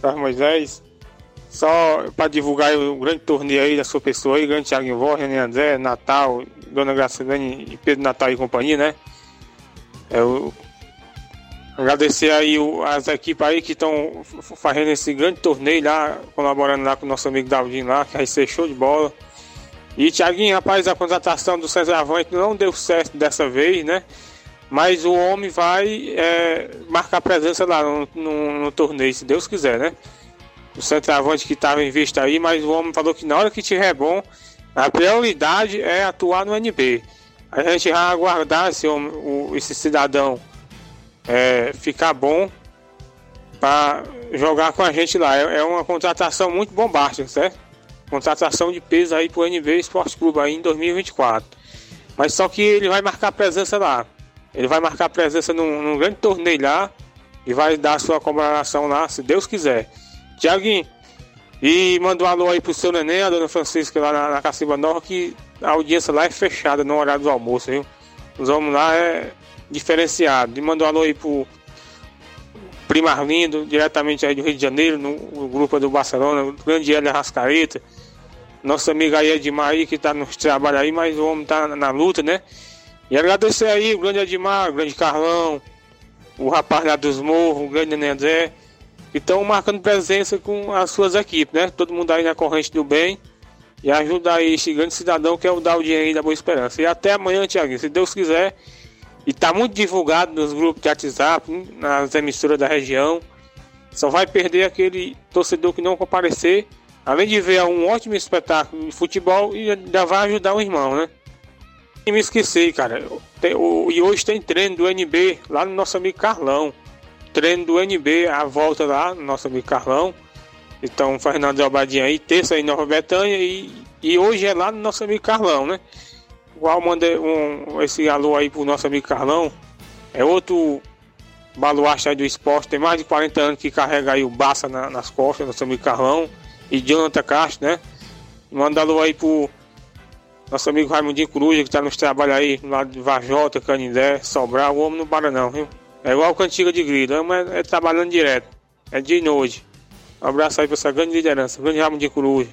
Carlos Moisés. Só para divulgar o grande torneio aí da sua pessoa aí, grande Tiaguinho Voz, René André, Natal, Dona Gracilene e Pedro Natal e companhia, né? É, o... Agradecer aí o- as equipes aí que estão fazendo esse grande torneio lá, colaborando lá com o nosso amigo Davudinho lá, que vai ser show de bola. E Tiaguinho, rapaz, a contratação do centroavante não deu certo dessa vez, né? Mas o homem vai é, marcar presença lá no, no- no torneio, se Deus quiser, né? O centroavante que estava em vista aí, mas o homem falou que na hora que tiver bom, a prioridade é atuar no NB. A gente vai aguardar homem, o- esse cidadão é, ficar bom para jogar com a gente lá. É, é uma contratação muito bombástica, certo? Contratação de peso aí pro NB Esporte Clube aí em 2024. Mas só que ele vai marcar presença lá. Ele vai marcar presença num, num grande torneio lá e vai dar sua comemoração lá, se Deus quiser. Tiaguinho, e manda um alô aí pro seu neném, a dona Francisca lá na, na Cacimba Nova, que a audiência lá é fechada no horário do almoço, viu? Os homens lá é diferenciado. E manda um alô aí pro Primo Arlindo, diretamente aí do Rio de Janeiro, no, no grupo do Barcelona, o grande Hélio Rascaeta. Nossa amiga aí Edmar aí, que tá nos trabalhos aí, mas o homem tá na, na luta, né? E agradecer aí o grande Edmar, o grande Carlão, o rapaz lá dos morros, o grande Nenê que estão marcando presença com as suas equipes, né? Todo mundo aí na corrente do bem e ajudar aí esse grande cidadão que é o Daldinho aí da Boa Esperança. E até amanhã, Tiaguinho, se Deus quiser. E tá muito divulgado nos grupos de WhatsApp, nas emissoras da região. Só vai perder aquele torcedor que não comparecer, além de ver um ótimo espetáculo de futebol e ainda vai ajudar o irmão, né? E me esqueci, cara. Tem, o, e hoje tem treino do NB lá no nosso amigo Carlão. Treino do NB, a volta lá no nosso amigo Carlão. Então, Fernando Albadinha aí, terça em Nova Betânia e, e hoje é lá no nosso amigo Carlão, né? Igual mandei um, esse alô aí pro nosso amigo Carlão. É outro baluarte aí do esporte, tem mais de 40 anos que carrega aí o Baça na, nas costas, nosso amigo Carlão. E Jonathan Castro, né? Manda alô aí pro nosso amigo Raimundinho Cruz, que tá nos trabalhos aí, lá de Vajota, Canindé, Sobral, o homem não para não, viu? É igual cantiga de grito, mas é trabalhando direto. É dia e noite. Um abraço aí pra essa grande liderança, grande Raimundinho Cruz.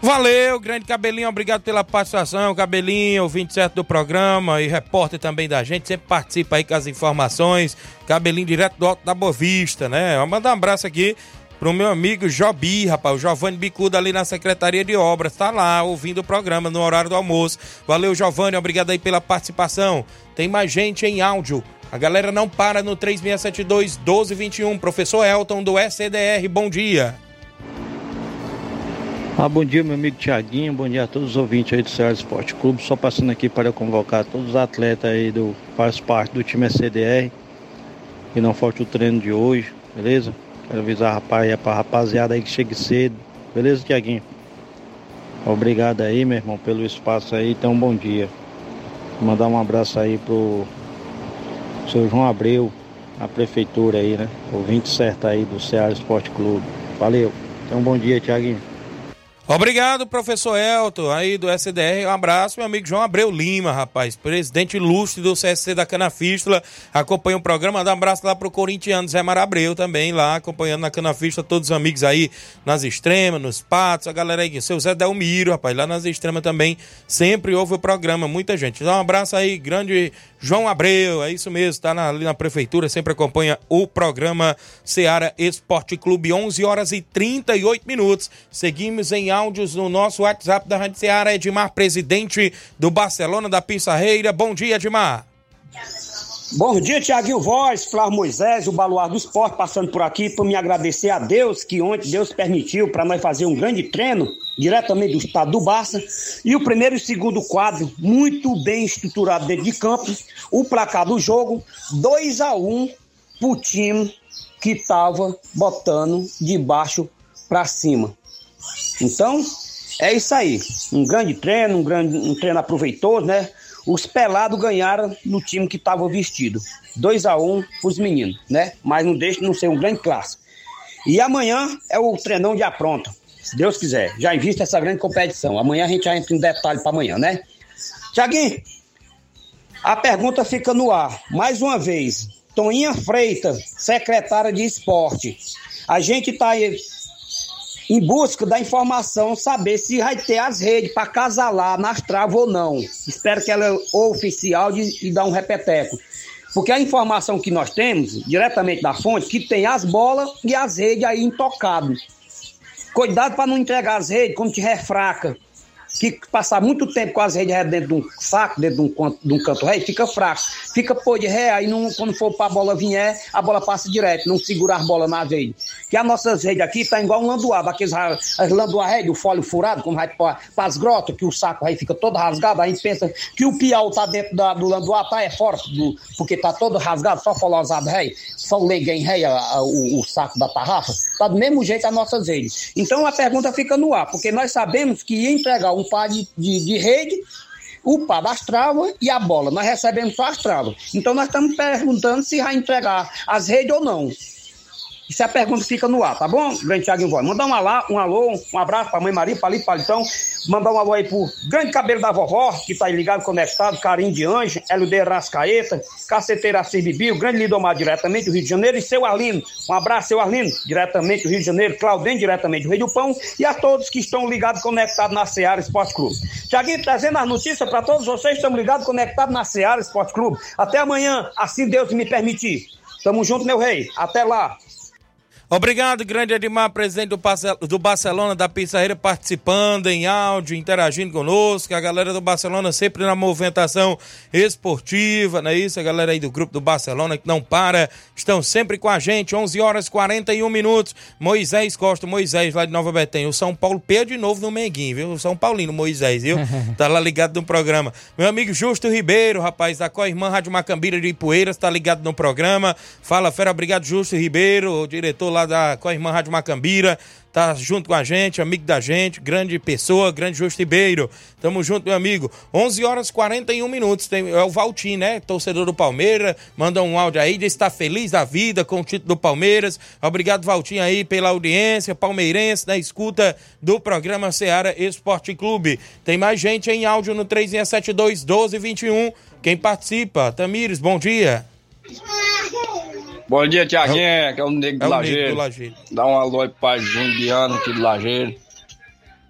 Valeu, grande Cabelinho, obrigado pela participação, Cabelinho, 27 do programa e repórter também da gente, sempre participa aí com as informações, Cabelinho direto do Alto da Bovista, né? Vou mandar um abraço aqui pro meu amigo Jobi, rapaz, o Giovanni Bicudo ali na Secretaria de Obras, tá lá ouvindo o programa no horário do almoço. Valeu, Giovanni, obrigado aí pela participação. Tem mais gente em áudio. A galera não para no 3672 1221. Professor Elton do SCDR, bom dia. Ah, bom dia, meu amigo Tiaguinho, bom dia a todos os ouvintes aí do Ceará Esporte Clube. Só passando aqui para convocar todos os atletas aí do faz parte do time SCDR. Que não falte o treino de hoje, beleza? Quero avisar rapaz, é pra rapaziada aí que chegue cedo. Beleza, Tiaguinho? Obrigado aí, meu irmão, pelo espaço aí. Então, bom dia. Mandar um abraço aí pro seu João Abreu, a prefeitura aí, né? Ouvinte certo aí do Ceará Esporte Clube. Valeu. Então, bom dia, Tiaguinho. Obrigado, professor Elton, aí do SDR. Um abraço, meu amigo João Abreu Lima, rapaz, presidente ilustre do CSC da Canafístula. Acompanha o programa. Dá um abraço lá pro corintiano Zé Mar Abreu também, lá acompanhando na Canafístula. Todos os amigos aí nas extremas, nos patos, a galera aí, seu Zé Delmiro, rapaz, lá nas extremas também. Sempre ouve o programa, muita gente. Dá um abraço aí, grande João Abreu, é isso mesmo, tá na, ali na prefeitura, sempre acompanha o programa Seara Esporte Clube, 11 horas e 38 minutos. Seguimos em áudios no nosso WhatsApp da Rádio Seara, Edmar, presidente do Barcelona da Pissarreira. Bom dia, Edmar. Bom dia, Tiaguinho Voz, Flávio Moisés, o Baluar do Esporte, passando por aqui para me agradecer a Deus que ontem Deus permitiu para nós fazer um grande treino diretamente do estado do Barça. E o primeiro e segundo quadro, muito bem estruturado dentro de campo. O placar do jogo, 2 a 1 um, pro time que estava botando de baixo para cima. Então, é isso aí. Um grande treino, um, grande, um treino aproveitoso, né? Os pelados ganharam no time que estava vestido. 2 a 1 um os meninos, né? Mas não deixa de não ser um grande clássico. E amanhã é o treinão de apronta. Se Deus quiser. Já invista essa grande competição. Amanhã a gente já entra em detalhe para amanhã, né? Tiaguinho, a pergunta fica no ar. Mais uma vez, Toninha Freitas, secretária de esporte. A gente está aí em busca da informação, saber se vai ter as redes para casalar nas travas ou não. Espero que ela é oficial e dar um repeteco. Porque a informação que nós temos, diretamente da fonte, que tem as bolas e as redes aí intocadas. Cuidado para não entregar as redes quando tiver fraca que passar muito tempo com as redes dentro de um saco, dentro de um, de um canto ré, fica fraco. Fica pô de ré, aí não, quando for para a bola vier, a bola passa direto, não segura as bolas na rede. Que as nossas redes aqui tá igual um landuá, aqueles as landuá rede, o folho furado, como vai para as grotas, que o saco aí fica todo rasgado, aí a gente pensa que o piau tá dentro da, do landuá, tá é fora, do, porque tá todo rasgado, só folosado rei, só leguem rei, o, o saco da tarrafa, tá do mesmo jeito as nossas redes. Então a pergunta fica no ar, porque nós sabemos que ia entregar um par de, de, de rede, o par das travas e a bola. Nós recebemos só as travas. Então nós estamos perguntando se vai entregar as redes ou não. Isso é a pergunta fica no ar, tá bom, grande Thiaguinho Voz? Mandar um alô, um alô, um abraço pra mãe Maria, Palito Palitão. Mandar um alô aí pro grande cabelo da vovó, que tá aí ligado, conectado, Carinho de Anjo, LD Rascaeta, Caceteira Assis Bibi, o grande Lidomar diretamente do Rio de Janeiro, e seu Arlindo. Um abraço, seu Arlindo, diretamente do Rio de Janeiro, Claudem, diretamente do Rio do Pão, e a todos que estão ligados, conectados na Seara Esporte Clube. Tiaguinho, trazendo as notícias para todos vocês, estamos ligados, conectados na Seara Esporte Clube. Até amanhã, assim Deus me permitir. Tamo junto, meu rei. Até lá. Obrigado, grande Edmar, presidente do, Barce- do Barcelona da Pissarreira, participando em áudio, interagindo conosco. A galera do Barcelona sempre na movimentação esportiva, não é isso? A galera aí do grupo do Barcelona que não para, estão sempre com a gente. 11 horas e 41 minutos. Moisés Costa, Moisés lá de Nova Betém. O São Paulo perde de novo no Menguinho, viu? O São Paulino Moisés, viu? tá lá ligado no programa. Meu amigo Justo Ribeiro, rapaz, da Coirmã Rádio Macambira de Ipueiras, tá ligado no programa. Fala, fera, obrigado, Justo Ribeiro, o diretor lá da Coirmã Rádio Macambira. Tá junto com a gente, amigo da gente, grande pessoa, grande Justo Ribeiro. Tamo junto, meu amigo. 11 horas e 41 minutos. Tem, é o Valtim, né? Torcedor do Palmeiras. Manda um áudio aí, diz que tá feliz da vida com o título do Palmeiras. Obrigado, Valtim, aí, pela audiência, palmeirense, na escuta do programa Seara Esporte Clube. Tem mais gente em áudio no 3672 1221. Quem participa? Tamires, bom dia. Bom dia, Tiaguinho, que é o Nego do É o Nego Lajeiro. do Lajeiro. Dá um alô aí pro pai Jumbiano aqui do Lajeiro.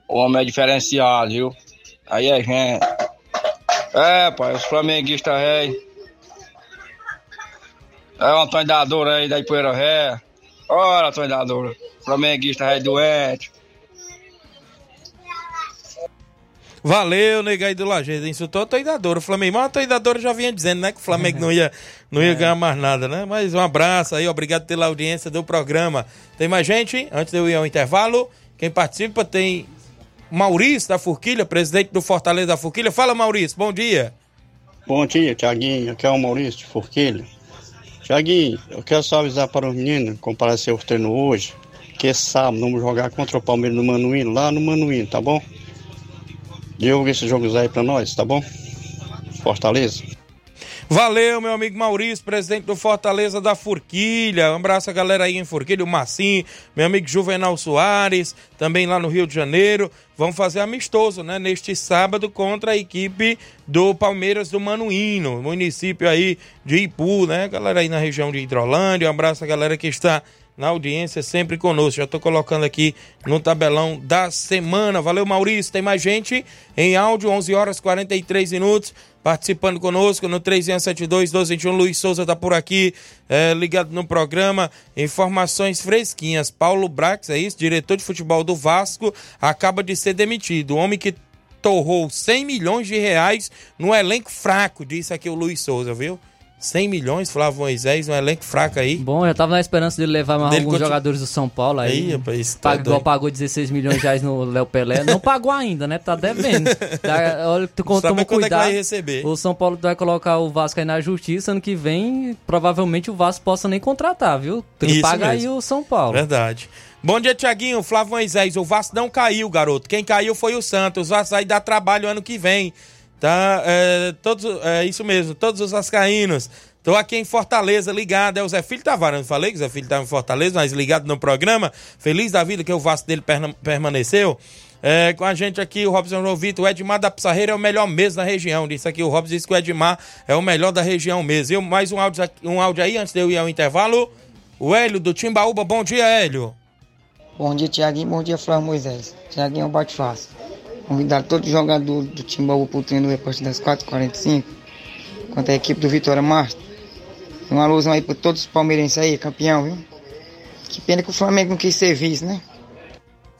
O homem é diferenciado, viu? Aí é gente. É, pai, os flamenguistas rei. É o Antônio Dador aí da Ipoeira Ré. Ora, Antônio Dador. Flamenguista rei doente. Valeu, negai do Lajeiro. Insultou a Toidadora. O Flamengo, mas a Toidadora já vinha dizendo, né? Que o Flamengo não ia, não ia ganhar mais nada, né? Mas um abraço aí, obrigado pela audiência do programa. Tem mais gente? Antes de eu ir ao intervalo, quem participa tem Maurício da Forquilha, presidente do Fortaleza da Forquilha. Fala, Maurício, bom dia. Bom dia, Tiaguinho. Aqui é o Maurício de Forquilha. Tiaguinho, eu quero só avisar para os meninos comparecer ao treino hoje, que esse sábado vamos jogar contra o Palmeiras no Manuíno, lá no Manuíno, tá bom? Divulga esses jogos aí para nós, tá bom? Fortaleza. Valeu, meu amigo Maurício, presidente do Fortaleza da Forquilha. Um abraço a galera aí em Forquilha, o Massim, meu amigo Juvenal Soares, também lá no Rio de Janeiro. Vamos fazer amistoso, né? Neste sábado contra a equipe do Palmeiras do Manuíno, município aí de Ipu, né? Galera aí na região de Hidrolândia. Um abraço a galera que está na audiência, sempre conosco. Já estou colocando aqui no tabelão da semana. Valeu, Maurício. Tem mais gente em áudio, 11 horas 43 minutos, participando conosco no 3172-1221. Luiz Souza tá por aqui, é, ligado no programa. Informações fresquinhas. Paulo Brax, é isso? Diretor de futebol do Vasco, acaba de ser demitido. O homem que torrou 100 milhões de reais no elenco fraco, disse aqui o Luiz Souza, viu? 100 milhões, Flávio Moisés, um elenco fraco aí. Bom, eu tava na esperança dele levar mais Dele alguns continu- jogadores do São Paulo aí. Aí, rapaz, tá pagou, doido. pagou 16 milhões de reais no Léo Pelé. Não pagou ainda, né? Tá devendo. Tá, olha, tu toma quando é que cuidado. vai receber? O São Paulo vai colocar o Vasco aí na justiça. Ano que vem, provavelmente o Vasco possa nem contratar, viu? Tem que pagar aí o São Paulo. Verdade. Bom dia, Tiaguinho. Flávio Moisés. O Vasco não caiu, garoto. Quem caiu foi o Santos. O Vasco vai dar trabalho ano que vem. Tá? É, todos, é isso mesmo. Todos os vascaínos. Tô aqui em Fortaleza, ligado. É o Zé Filho Tavares. Não falei que o Zé Filho estava em Fortaleza, mas ligado no programa. Feliz da vida que o Vasco dele permaneceu. É, com a gente aqui, o Robson João Vitor. O Edmar da Pissarreira é o melhor mesmo da região. Disse aqui, o Robson disse que o Edmar é o melhor da região mesmo. Eu, mais um áudio, um áudio aí antes de eu ir ao intervalo. O Hélio do Timbaúba. Bom dia, Hélio. Bom dia, Tiaguinho. Bom dia, Flávio Moisés. Tiaguinho é bate fácil. Convidar todo jogador do Timbaú pro treino a partir das 4h45, quanto a equipe do Vitória Márcio. Um alusão aí para todos os palmeirenses aí, campeão, viu? Que pena que o Flamengo não quis ser vice, né?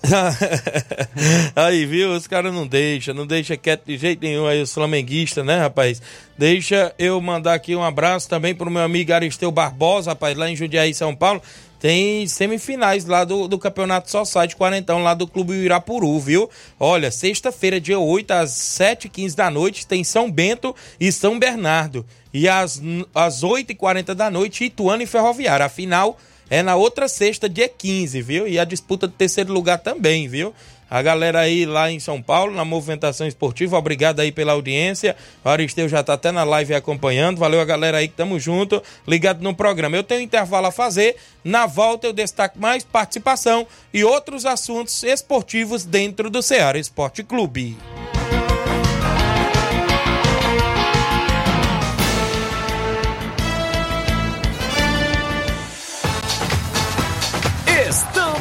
aí, viu? Os caras não deixam, não deixa quieto de jeito nenhum aí os flamenguistas, né, rapaz? Deixa eu mandar aqui um abraço também pro meu amigo Aristeu Barbosa, rapaz, lá em Jundiaí, São Paulo. Tem semifinais lá do, do Campeonato Society Quarentão, lá do Clube Irapuru, viu? Olha, sexta-feira, dia 8, às 7h15 da noite, tem São Bento e São Bernardo. E às, às 8h40 da noite, Ituano e Ferroviária. A final é na outra sexta, dia 15, viu? E a disputa do terceiro lugar também, viu? A galera aí lá em São Paulo, na movimentação esportiva, obrigado aí pela audiência. O Aristeu já tá até na live acompanhando. Valeu a galera aí que tamo junto, ligado no programa. Eu tenho um intervalo a fazer. Na volta eu destaco mais participação e outros assuntos esportivos dentro do Ceará Esporte Clube.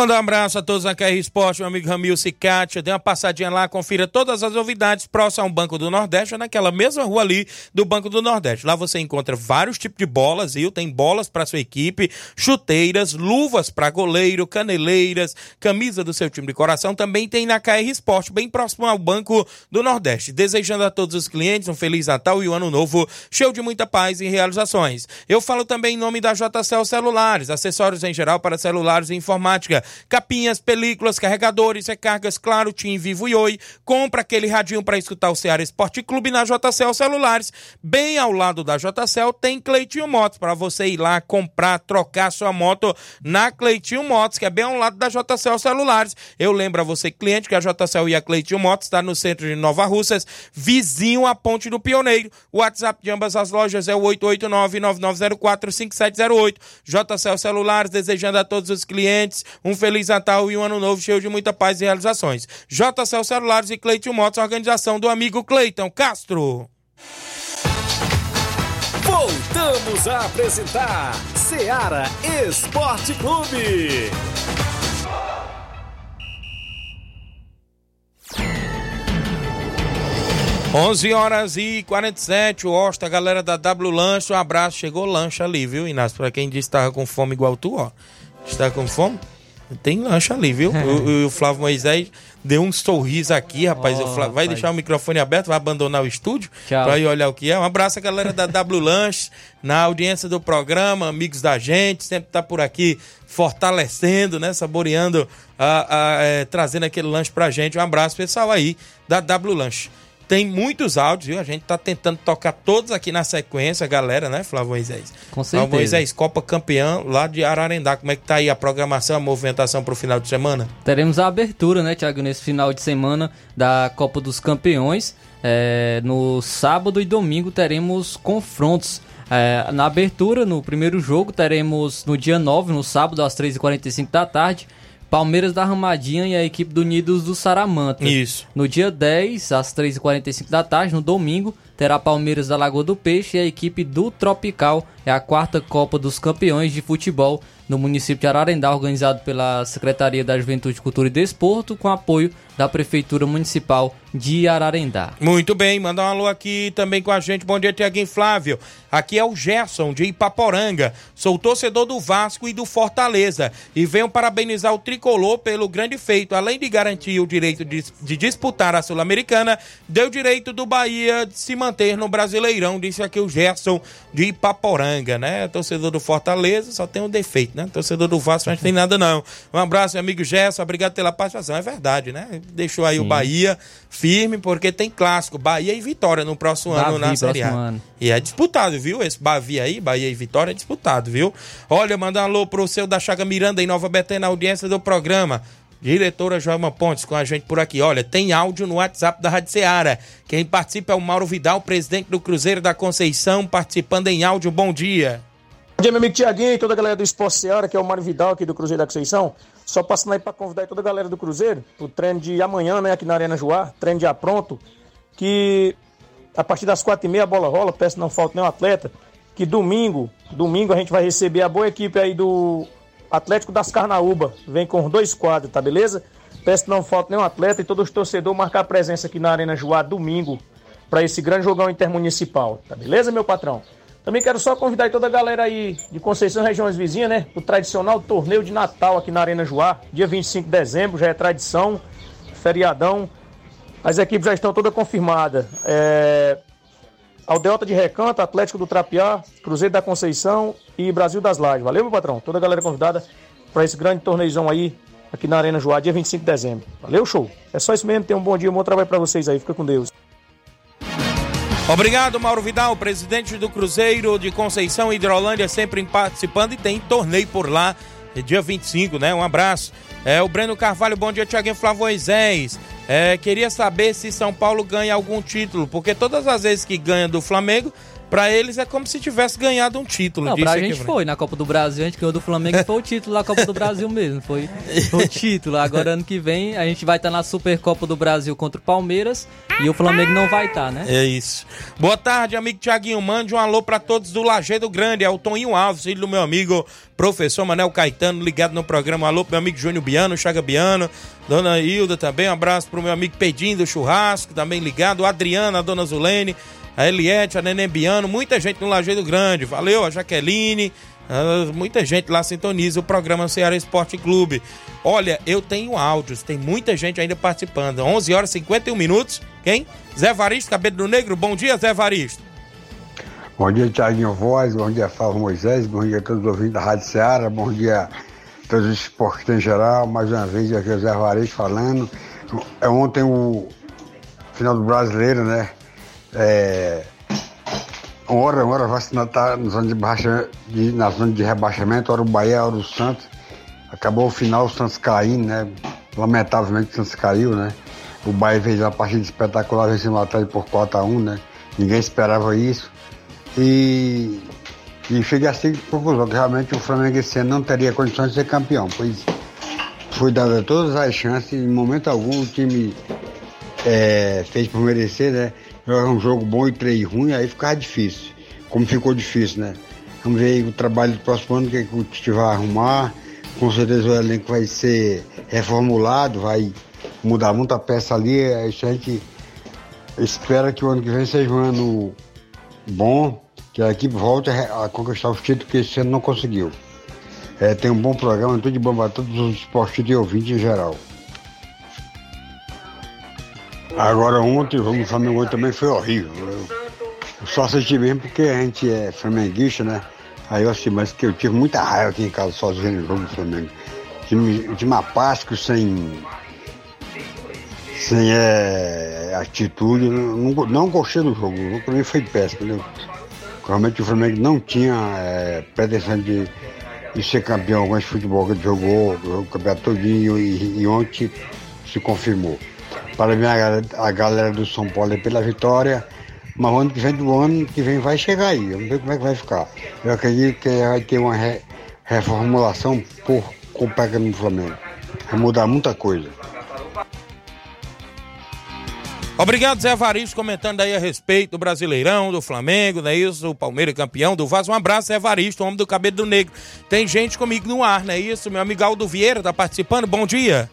Mandar um abraço a todos na KR Esporte, meu amigo Ramil Cicatia. Dê uma passadinha lá, confira todas as novidades próximo ao Banco do Nordeste, naquela mesma rua ali do Banco do Nordeste. Lá você encontra vários tipos de bolas, viu? Tem bolas para sua equipe, chuteiras, luvas para goleiro, caneleiras, camisa do seu time de coração. Também tem na KR Esporte, bem próximo ao Banco do Nordeste. Desejando a todos os clientes um Feliz Natal e um Ano Novo cheio de muita paz e realizações. Eu falo também em nome da JCL Celulares, acessórios em geral para celulares e informática capinhas, películas, carregadores, recargas, claro, Tim Vivo e Oi. Compra aquele radinho para escutar o Ceará Esporte Clube na JCL Celulares. Bem ao lado da JCL tem Cleitinho Motos para você ir lá comprar, trocar sua moto na Cleitinho Motos, que é bem ao lado da JCL Celulares. Eu lembro a você, cliente, que a JCL e a Cleitinho Motos está no centro de Nova Russas, vizinho à Ponte do Pioneiro. O WhatsApp de ambas as lojas é o 889-9904-5708. JCL Celulares, desejando a todos os clientes um Feliz Natal e um Ano Novo cheio de muita paz e realizações. JCL Celulares e Cleiton Motos, organização do amigo Cleiton Castro. Voltamos a apresentar Seara Esporte Clube. 11 horas e 47, o Osta, galera da W Lanche, um abraço, chegou lanche ali, viu, Inácio? Pra quem disse que tava com fome igual tu, ó. Está com fome? Tem lanche ali, viu? o, o Flávio Moisés deu um sorriso aqui, rapaz. Oh, o Flávio, vai rapaz. deixar o microfone aberto, vai abandonar o estúdio pra ir olhar o que é. Um abraço à galera da W Lanche, na audiência do programa, amigos da gente, sempre tá por aqui fortalecendo, né? Saboreando, a, a, é, trazendo aquele lanche pra gente. Um abraço, pessoal aí da W Lanche. Tem muitos áudios, viu? A gente tá tentando tocar todos aqui na sequência, galera, né, Flávio Moisés? Com Flávio certeza. Moisés, Copa Campeão lá de Ararendá. Como é que tá aí a programação, a movimentação pro final de semana? Teremos a abertura, né, Thiago, nesse final de semana da Copa dos Campeões. É, no sábado e domingo teremos confrontos. É, na abertura, no primeiro jogo, teremos no dia 9, no sábado, às 3h45 da tarde, Palmeiras da Ramadinha e a equipe do Unidos do Saramanta. Isso. No dia 10, às 3h45 da tarde, no domingo, terá Palmeiras da Lagoa do Peixe e a equipe do Tropical. É a quarta Copa dos Campeões de Futebol no município de Ararendá, organizado pela Secretaria da Juventude, Cultura e Desporto, com apoio da Prefeitura Municipal de Ararendá. Muito bem, mandar um alô aqui também com a gente. Bom dia, Tiaguinho Flávio. Aqui é o Gerson de Ipaporanga. Sou torcedor do Vasco e do Fortaleza. E venho parabenizar o tricolor pelo grande feito. Além de garantir o direito de, de disputar a Sul-Americana, deu direito do Bahia de se manter no Brasileirão. Disse aqui o Gerson de Ipaporanga, né? Torcedor do Fortaleza só tem um defeito, né? Torcedor do Vasco não tem nada, não. Um abraço, meu amigo Gerson. Obrigado pela participação. É verdade, né? Deixou aí o Sim. Bahia firme, porque tem clássico. Bahia e Vitória no próximo ano Bavi, na Série A. ano. E é disputado, viu? Esse Bavi aí, Bahia e Vitória, é disputado, viu? Olha, mandar um alô pro seu da Chaga Miranda em Nova Betânia, na audiência do programa. Diretora Joelma Pontes com a gente por aqui. Olha, tem áudio no WhatsApp da Rádio Ceará. Quem participa é o Mauro Vidal, presidente do Cruzeiro da Conceição, participando em áudio. Bom dia. Bom dia, meu amigo Tiaguinho e toda a galera do Esporte Seara, que é o Mário Vidal aqui do Cruzeiro da Conceição. Só passando aí para convidar toda a galera do Cruzeiro pro treino de amanhã, né, aqui na Arena Joá, treino já pronto, que a partir das quatro e meia a bola rola, peço que não falte nenhum atleta, que domingo, domingo a gente vai receber a boa equipe aí do Atlético das Carnaúba vem com dois quadros, tá beleza? Peço que não falte nenhum atleta e todos os torcedores marcar presença aqui na Arena Joá domingo para esse grande jogão intermunicipal, tá beleza, meu patrão? Também quero só convidar toda a galera aí de Conceição regiões vizinhas, né? O tradicional torneio de Natal aqui na Arena Joá, dia 25 de dezembro, já é tradição, feriadão. As equipes já estão todas confirmadas. É... Aldeota de Recanto, Atlético do Trapiá, Cruzeiro da Conceição e Brasil das Lajes. Valeu, meu patrão? Toda a galera convidada para esse grande torneizão aí aqui na Arena Joá, dia 25 de dezembro. Valeu, show? É só isso mesmo. Tenham um bom dia, um bom trabalho para vocês aí. Fica com Deus. Obrigado, Mauro Vidal, presidente do Cruzeiro de Conceição Hidrolândia, sempre participando e tem torneio por lá, dia 25, né? Um abraço. É, o Breno Carvalho, bom dia, Tiaguinho Flávio Moisés. É, queria saber se São Paulo ganha algum título, porque todas as vezes que ganha do Flamengo, Pra eles é como se tivesse ganhado um título. Não, pra aqui, gente foi. Na Copa do Brasil, a gente ganhou do Flamengo e foi o título da Copa do Brasil mesmo. Foi, foi o título. Agora, ano que vem, a gente vai estar na Supercopa do Brasil contra o Palmeiras e o Flamengo não vai estar, né? É isso. Boa tarde, amigo Tiaguinho. Mande um alô pra todos do Lajeado Grande. É o Toninho Alves, filho do meu amigo professor Manel Caetano, ligado no programa. Alô pro meu amigo Júnior Biano, Chaga Biano, Dona Hilda também. Um abraço pro meu amigo Pedinho do Churrasco, também ligado. Adriana, a Dona Zulene, a Eliette, a Neném Biano, muita gente no Lajeado Grande. Valeu, a Jaqueline. muita gente lá sintoniza o programa Ceará Esporte Clube. Olha, eu tenho áudios, tem muita gente ainda participando. 11 horas e 51 minutos. Quem? Zé Varisto, Cabelo do Negro. Bom dia, Zé Varisto. Bom dia, Thiaguinho Voz, bom dia, Flávio Moisés, bom dia a todos os ouvintes da Rádio Ceará, bom dia a todos os esportes em geral, mais uma vez aqui é o Zé Varejo falando. É ontem o final do brasileiro, né? É, uma hora, vacinado tá na zona de, baixa, de, na zona de rebaixamento, hora o Bahia, hora o Santos. Acabou o final, o Santos caindo, né? Lamentavelmente o Santos caiu, né? O Bahia fez uma partida espetacular, vencendo o Atlético por 4x1, né? Ninguém esperava isso. E, e cheguei a seguinte conclusão, que realmente o Flamengo esse ano não teria condições de ser campeão, pois foi dada todas as chances, em momento algum o time é, fez por merecer, né? Jogar um jogo bom e três ruim, aí ficava difícil. Como ficou difícil, né? Vamos ver aí o trabalho do próximo ano, o que, é que o Tite vai arrumar. Com certeza o elenco vai ser reformulado, vai mudar muita peça ali. A gente espera que o ano que vem seja um ano bom, que a equipe volte a, conquistar os títulos que esse ano não conseguiu. É, tem um bom programa, tudo de bom para todos os esportes e ouvintes em geral. Agora ontem, o jogo do Flamengo também foi horrível. Eu, eu só assisti mesmo porque a gente é flamenguista, né? Aí eu assisti, mas que eu tive muita raiva aqui em casa sozinho no jogo do Flamengo. Time, um time apático, sem. sem é, atitude. Não, não, gostei do jogo. O jogo foi péssimo, entendeu? Realmente o Flamengo não tinha é, pretensão de, de ser campeão esse futebol que jogou, jogou o campeonato todinho e, e ontem se confirmou. Parabéns a galera, do São Paulo aí pela vitória. Mas o ano que vem do ano que vem vai chegar aí. Vamos ver como é que vai ficar. Eu acredito que vai ter uma re- reformulação por completa no Flamengo. Vai mudar muita coisa. Obrigado, Zé Varisto, comentando aí a respeito do Brasileirão, do Flamengo, não é isso? O Palmeiras campeão, do Vasco. Um abraço, Zé Varisto, homem do cabelo do negro. Tem gente comigo no ar, não é isso? Meu amigo Aldo Vieira tá participando. Bom dia.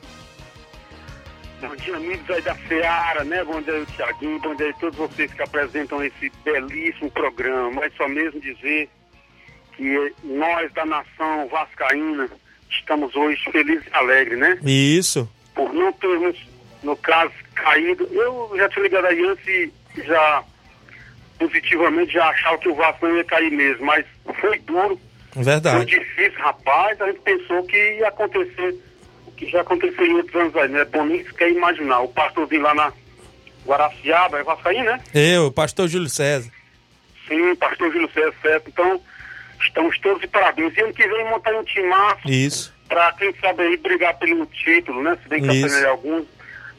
Bom dia, amigos aí da Seara, né? Bom dia, Tiaguinho. Bom dia a todos vocês que apresentam esse belíssimo programa. Mas só mesmo dizer que nós da nação vascaína estamos hoje felizes e alegres, né? Isso. Por não termos, no caso, caído. Eu já tinha ligado aí antes e já positivamente já achava que o Vasco não ia cair mesmo. Mas foi duro, foi Verdade. difícil, rapaz. A gente pensou que ia acontecer que já aconteceu em outros anos aí, né? Bom, nem sequer imaginar. O pastorzinho lá na Guaraciaba, é Vascaí, né? Eu, pastor Júlio César. Sim, pastor Júlio César, certo. Então, estamos todos de parabéns. E ano que vem montar um timaço Isso. para, quem sabe aí, brigar pelo título, né? Se bem que apenas alguns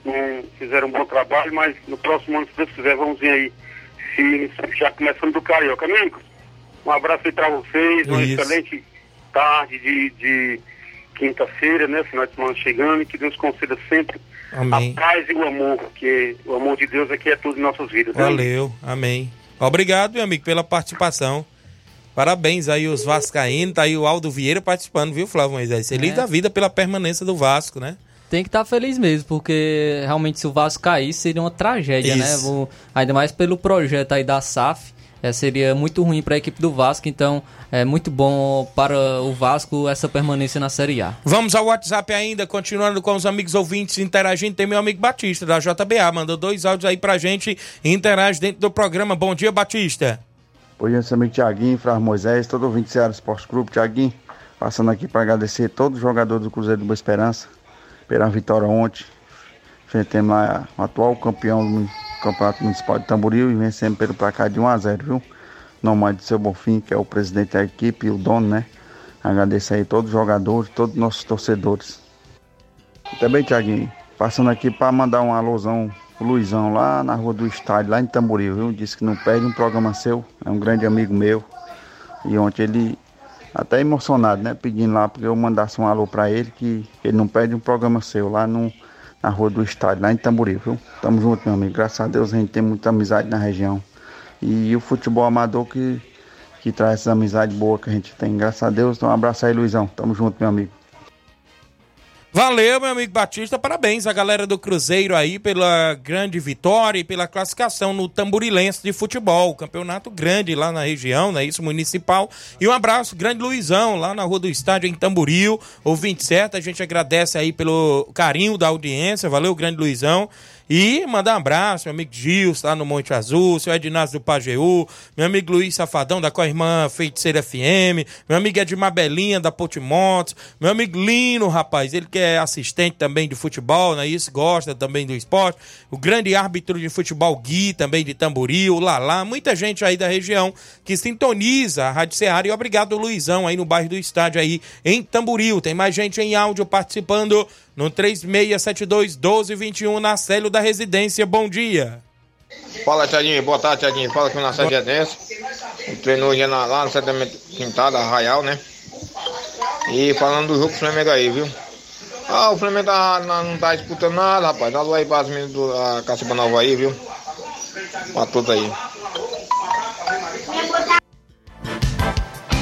não fizeram um bom trabalho, mas no próximo ano, se Deus quiser, vamos ver aí. Se, já começando do Carioca. Amigos, um abraço aí para vocês, uma Isso. excelente tarde de, de quinta-feira, né? Final de semana chegando, e que Deus conceda sempre Amém. a paz e o amor, porque o amor de Deus que é tudo em nossas vidas. né? Valeu. Amém. Obrigado, meu amigo, pela participação. Parabéns aí os vascaínos, tá aí o Aldo Vieira participando, viu, Flávio Moisés? Feliz É. da vida pela permanência do Vasco, né? Tem que estar feliz mesmo, porque realmente se o Vasco cair seria uma tragédia, né? Isso. O- ainda mais pelo projeto aí da SAF, é, seria muito ruim para a equipe do Vasco, então é muito bom para o Vasco essa permanência na Série A. Vamos ao WhatsApp ainda, continuando com os amigos ouvintes interagindo. Tem meu amigo Batista, da JBA, mandou dois áudios aí pra gente e interage dentro do programa. Bom dia, Batista. Bom dia, amigo Tiaguinho, Flávio Moisés, todo ouvinte do Ceará Esporte Clube. Tiaguinho, passando aqui para agradecer todos os jogadores do Cruzeiro do Boa Esperança pela vitória ontem. Enfrentamos lá o atual campeão do Campeonato Municipal de Tamboril e vencemos pelo placar de 1 a 0 viu? No nome do seu Bonfim, que é o presidente da equipe e o dono, né? Agradeço aí todos os jogadores, todos os nossos torcedores. Também, Tiaguinho, passando aqui para mandar um alôzão pro Luizão lá na rua do estádio, lá em Tamboril, viu? Disse que não perde um programa seu, é um grande amigo meu. E ontem ele, até emocionado, né? Pedindo lá porque eu mandasse um alô para ele, que ele não perde um programa seu lá no, na rua do estádio, lá em Tamboril, viu? Tamo junto, meu amigo. Graças a Deus a gente tem muita amizade na região. E o futebol amador que, que traz essa amizade boa que a gente tem. Graças a Deus. Então um abraço aí, Luizão. Tamo junto, meu amigo. Valeu, meu amigo Batista. Parabéns à galera do Cruzeiro aí pela grande vitória e pela classificação no Tamborilense de futebol. Campeonato grande lá na região, né? Isso, municipal. E um abraço, grande Luizão, lá na rua do estádio em Tamboril. Ouvinte certo, a gente agradece aí pelo carinho da audiência. Valeu, grande Luizão. E mandar um abraço, meu amigo Gils, lá no Monte Azul, seu Ednásio do Pajeú, meu amigo Luiz Safadão, da Corrimã Feiticeira FM, meu amigo Edmar Belinha, da Potimotos, meu amigo Lino, rapaz, ele que é assistente também de futebol, né? Isso, gosta também do esporte. O grande árbitro de futebol Gui, também de Tamboril, o Lalá, muita gente aí da região que sintoniza a Rádio Ceará. E obrigado, Luizão, aí no bairro do estádio aí em Tamboril. Tem mais gente em áudio participando no 3672-1221 na Célio da Residência. Bom dia. Fala, Tiaguinho. Boa tarde, Tiaguinho. Fala aqui na Sede Dense. Eu treino hoje na- lá no Setamento Quintal, da Arraial, né? E falando do jogo do Flamengo aí, viu? Ah, o Flamengo tá, não, tá disputando nada, rapaz. Dá aí para as meninas da Caciba Nova aí, viu? Pra todos aí.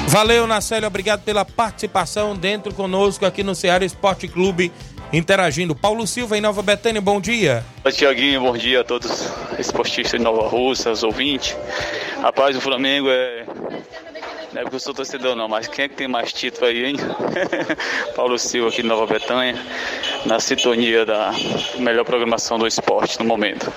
Valeu, Nacélio. Obrigado pela participação dentro conosco aqui no Ceará Esporte Clube, interagindo. Paulo Silva em Nova Betânia, bom dia. Oi, Tiaguinho, bom dia a todos esportistas de Nova Rússia, os ouvintes. Rapaz, o Flamengo é. Não é porque eu sou torcedor não, mas quem é que tem mais título aí, hein? Paulo Silva aqui de Nova Betânia, na sintonia da melhor programação do esporte no momento.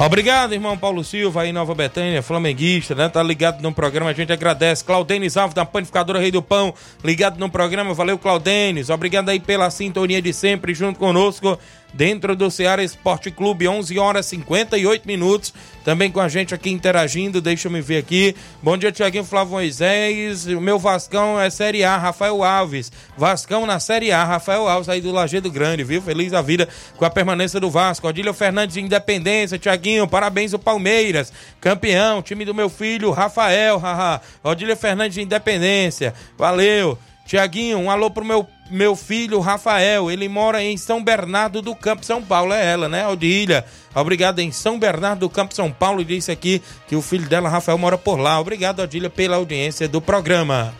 Obrigado, irmão Paulo Silva, aí Nova Betânia, flamenguista, né? Tá ligado no programa, a gente agradece. Claudenis Alves, da Panificadora Rei do Pão, ligado no programa. Valeu, Claudenis. Obrigado aí pela sintonia de sempre, junto conosco, dentro do Ceará Esporte Clube, 11 horas e 58 minutos. Também com a gente aqui interagindo, deixa eu me ver aqui. Bom dia, Tiaguinho Flávio Moisés. O meu Vascão é Série A, Rafael Alves. Vascão na Série A, Rafael Alves aí do Lajeado Grande, viu? Feliz a vida com a permanência do Vasco. Odílio Fernandes de Independência, Tiaguinho, parabéns o Palmeiras. Campeão, time do meu filho, Rafael, haha. Odílio Fernandes de Independência, valeu. Tiaguinho, um alô pro meu, meu filho Rafael. Ele mora em São Bernardo do Campo, São Paulo. É ela, né, Odília? Obrigado em São Bernardo do Campo, São Paulo. Disse aqui que o filho dela, Rafael, mora por lá. Obrigado, Odília, pela audiência do programa.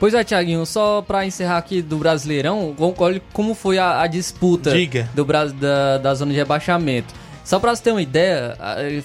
Pois é, Tiaguinho, só pra encerrar aqui do Brasileirão, olha como foi a, a disputa Diga. Do, da, da zona de rebaixamento. Só pra você ter uma ideia,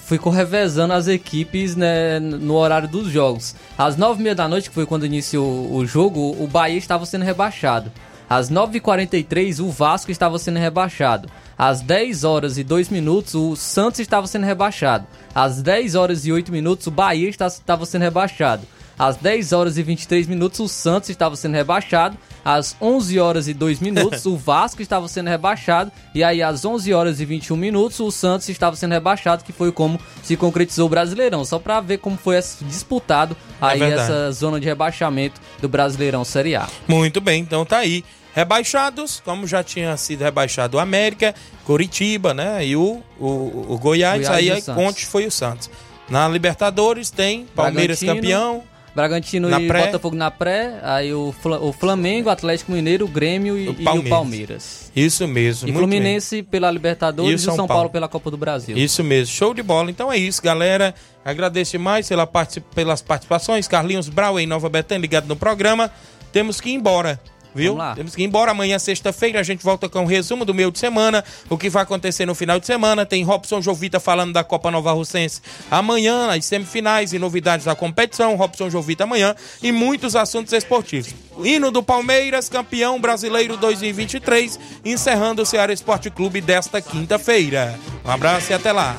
ficou revezando as equipes né, no horário dos jogos. Às 9h30 da noite, que foi quando iniciou o jogo, o Bahia estava sendo rebaixado. Às 9h43, o Vasco estava sendo rebaixado. Às 10 horas e 2 minutos, o Santos estava sendo rebaixado. Às 10 horas e 8 minutos, o Bahia estava sendo rebaixado. Às 10 horas e 23 minutos, o Santos estava sendo rebaixado. Às 11 horas e 2 minutos, o Vasco estava sendo rebaixado. E aí, às 11 horas e 21 minutos, o Santos estava sendo rebaixado, que foi como se concretizou o Brasileirão. Só para ver como foi disputado aí verdade. essa zona de rebaixamento do Brasileirão Série A. Muito bem, então tá aí. Rebaixados, como já tinha sido rebaixado o América, Coritiba, né? E o, o, o Goiás, Goiás aí a. Conte foi o Santos. Na Libertadores tem Palmeiras Bragantino, campeão, Bragantino Na e pré. Botafogo na pré, aí o, o Flamengo, Atlético Mineiro, o Grêmio e, e o Palmeiras. Isso mesmo. E muito bem. Fluminense pela Libertadores E o o São Paulo. Paulo pela Copa do Brasil. Isso mesmo, show de bola. Então é isso, galera. Agradeço demais pela parti- pelas participações. Carlinhos Brau em Nova Betânia ligado no programa. Temos que ir embora. Viu? Temos que ir embora. Amanhã, sexta-feira, a gente volta com um resumo do meio de semana. O que vai acontecer no final de semana. Tem Robson Jovita falando da Copa Nova Russense amanhã, as semifinais e novidades da competição. Robson Jovita amanhã e muitos assuntos esportivos. Hino do Palmeiras, campeão brasileiro 2023, encerrando o Ceará Esporte Clube desta quinta-feira. Um abraço e até lá.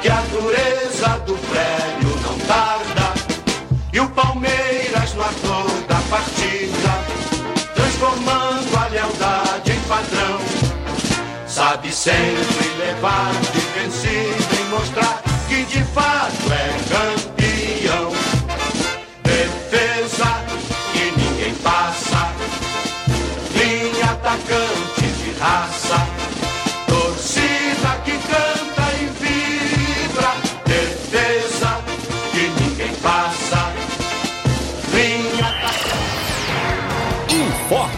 que a dureza do prédio não tarda e o Palmeiras no ator Sabe sempre levar de vencido e mostrar que de fato é campeão.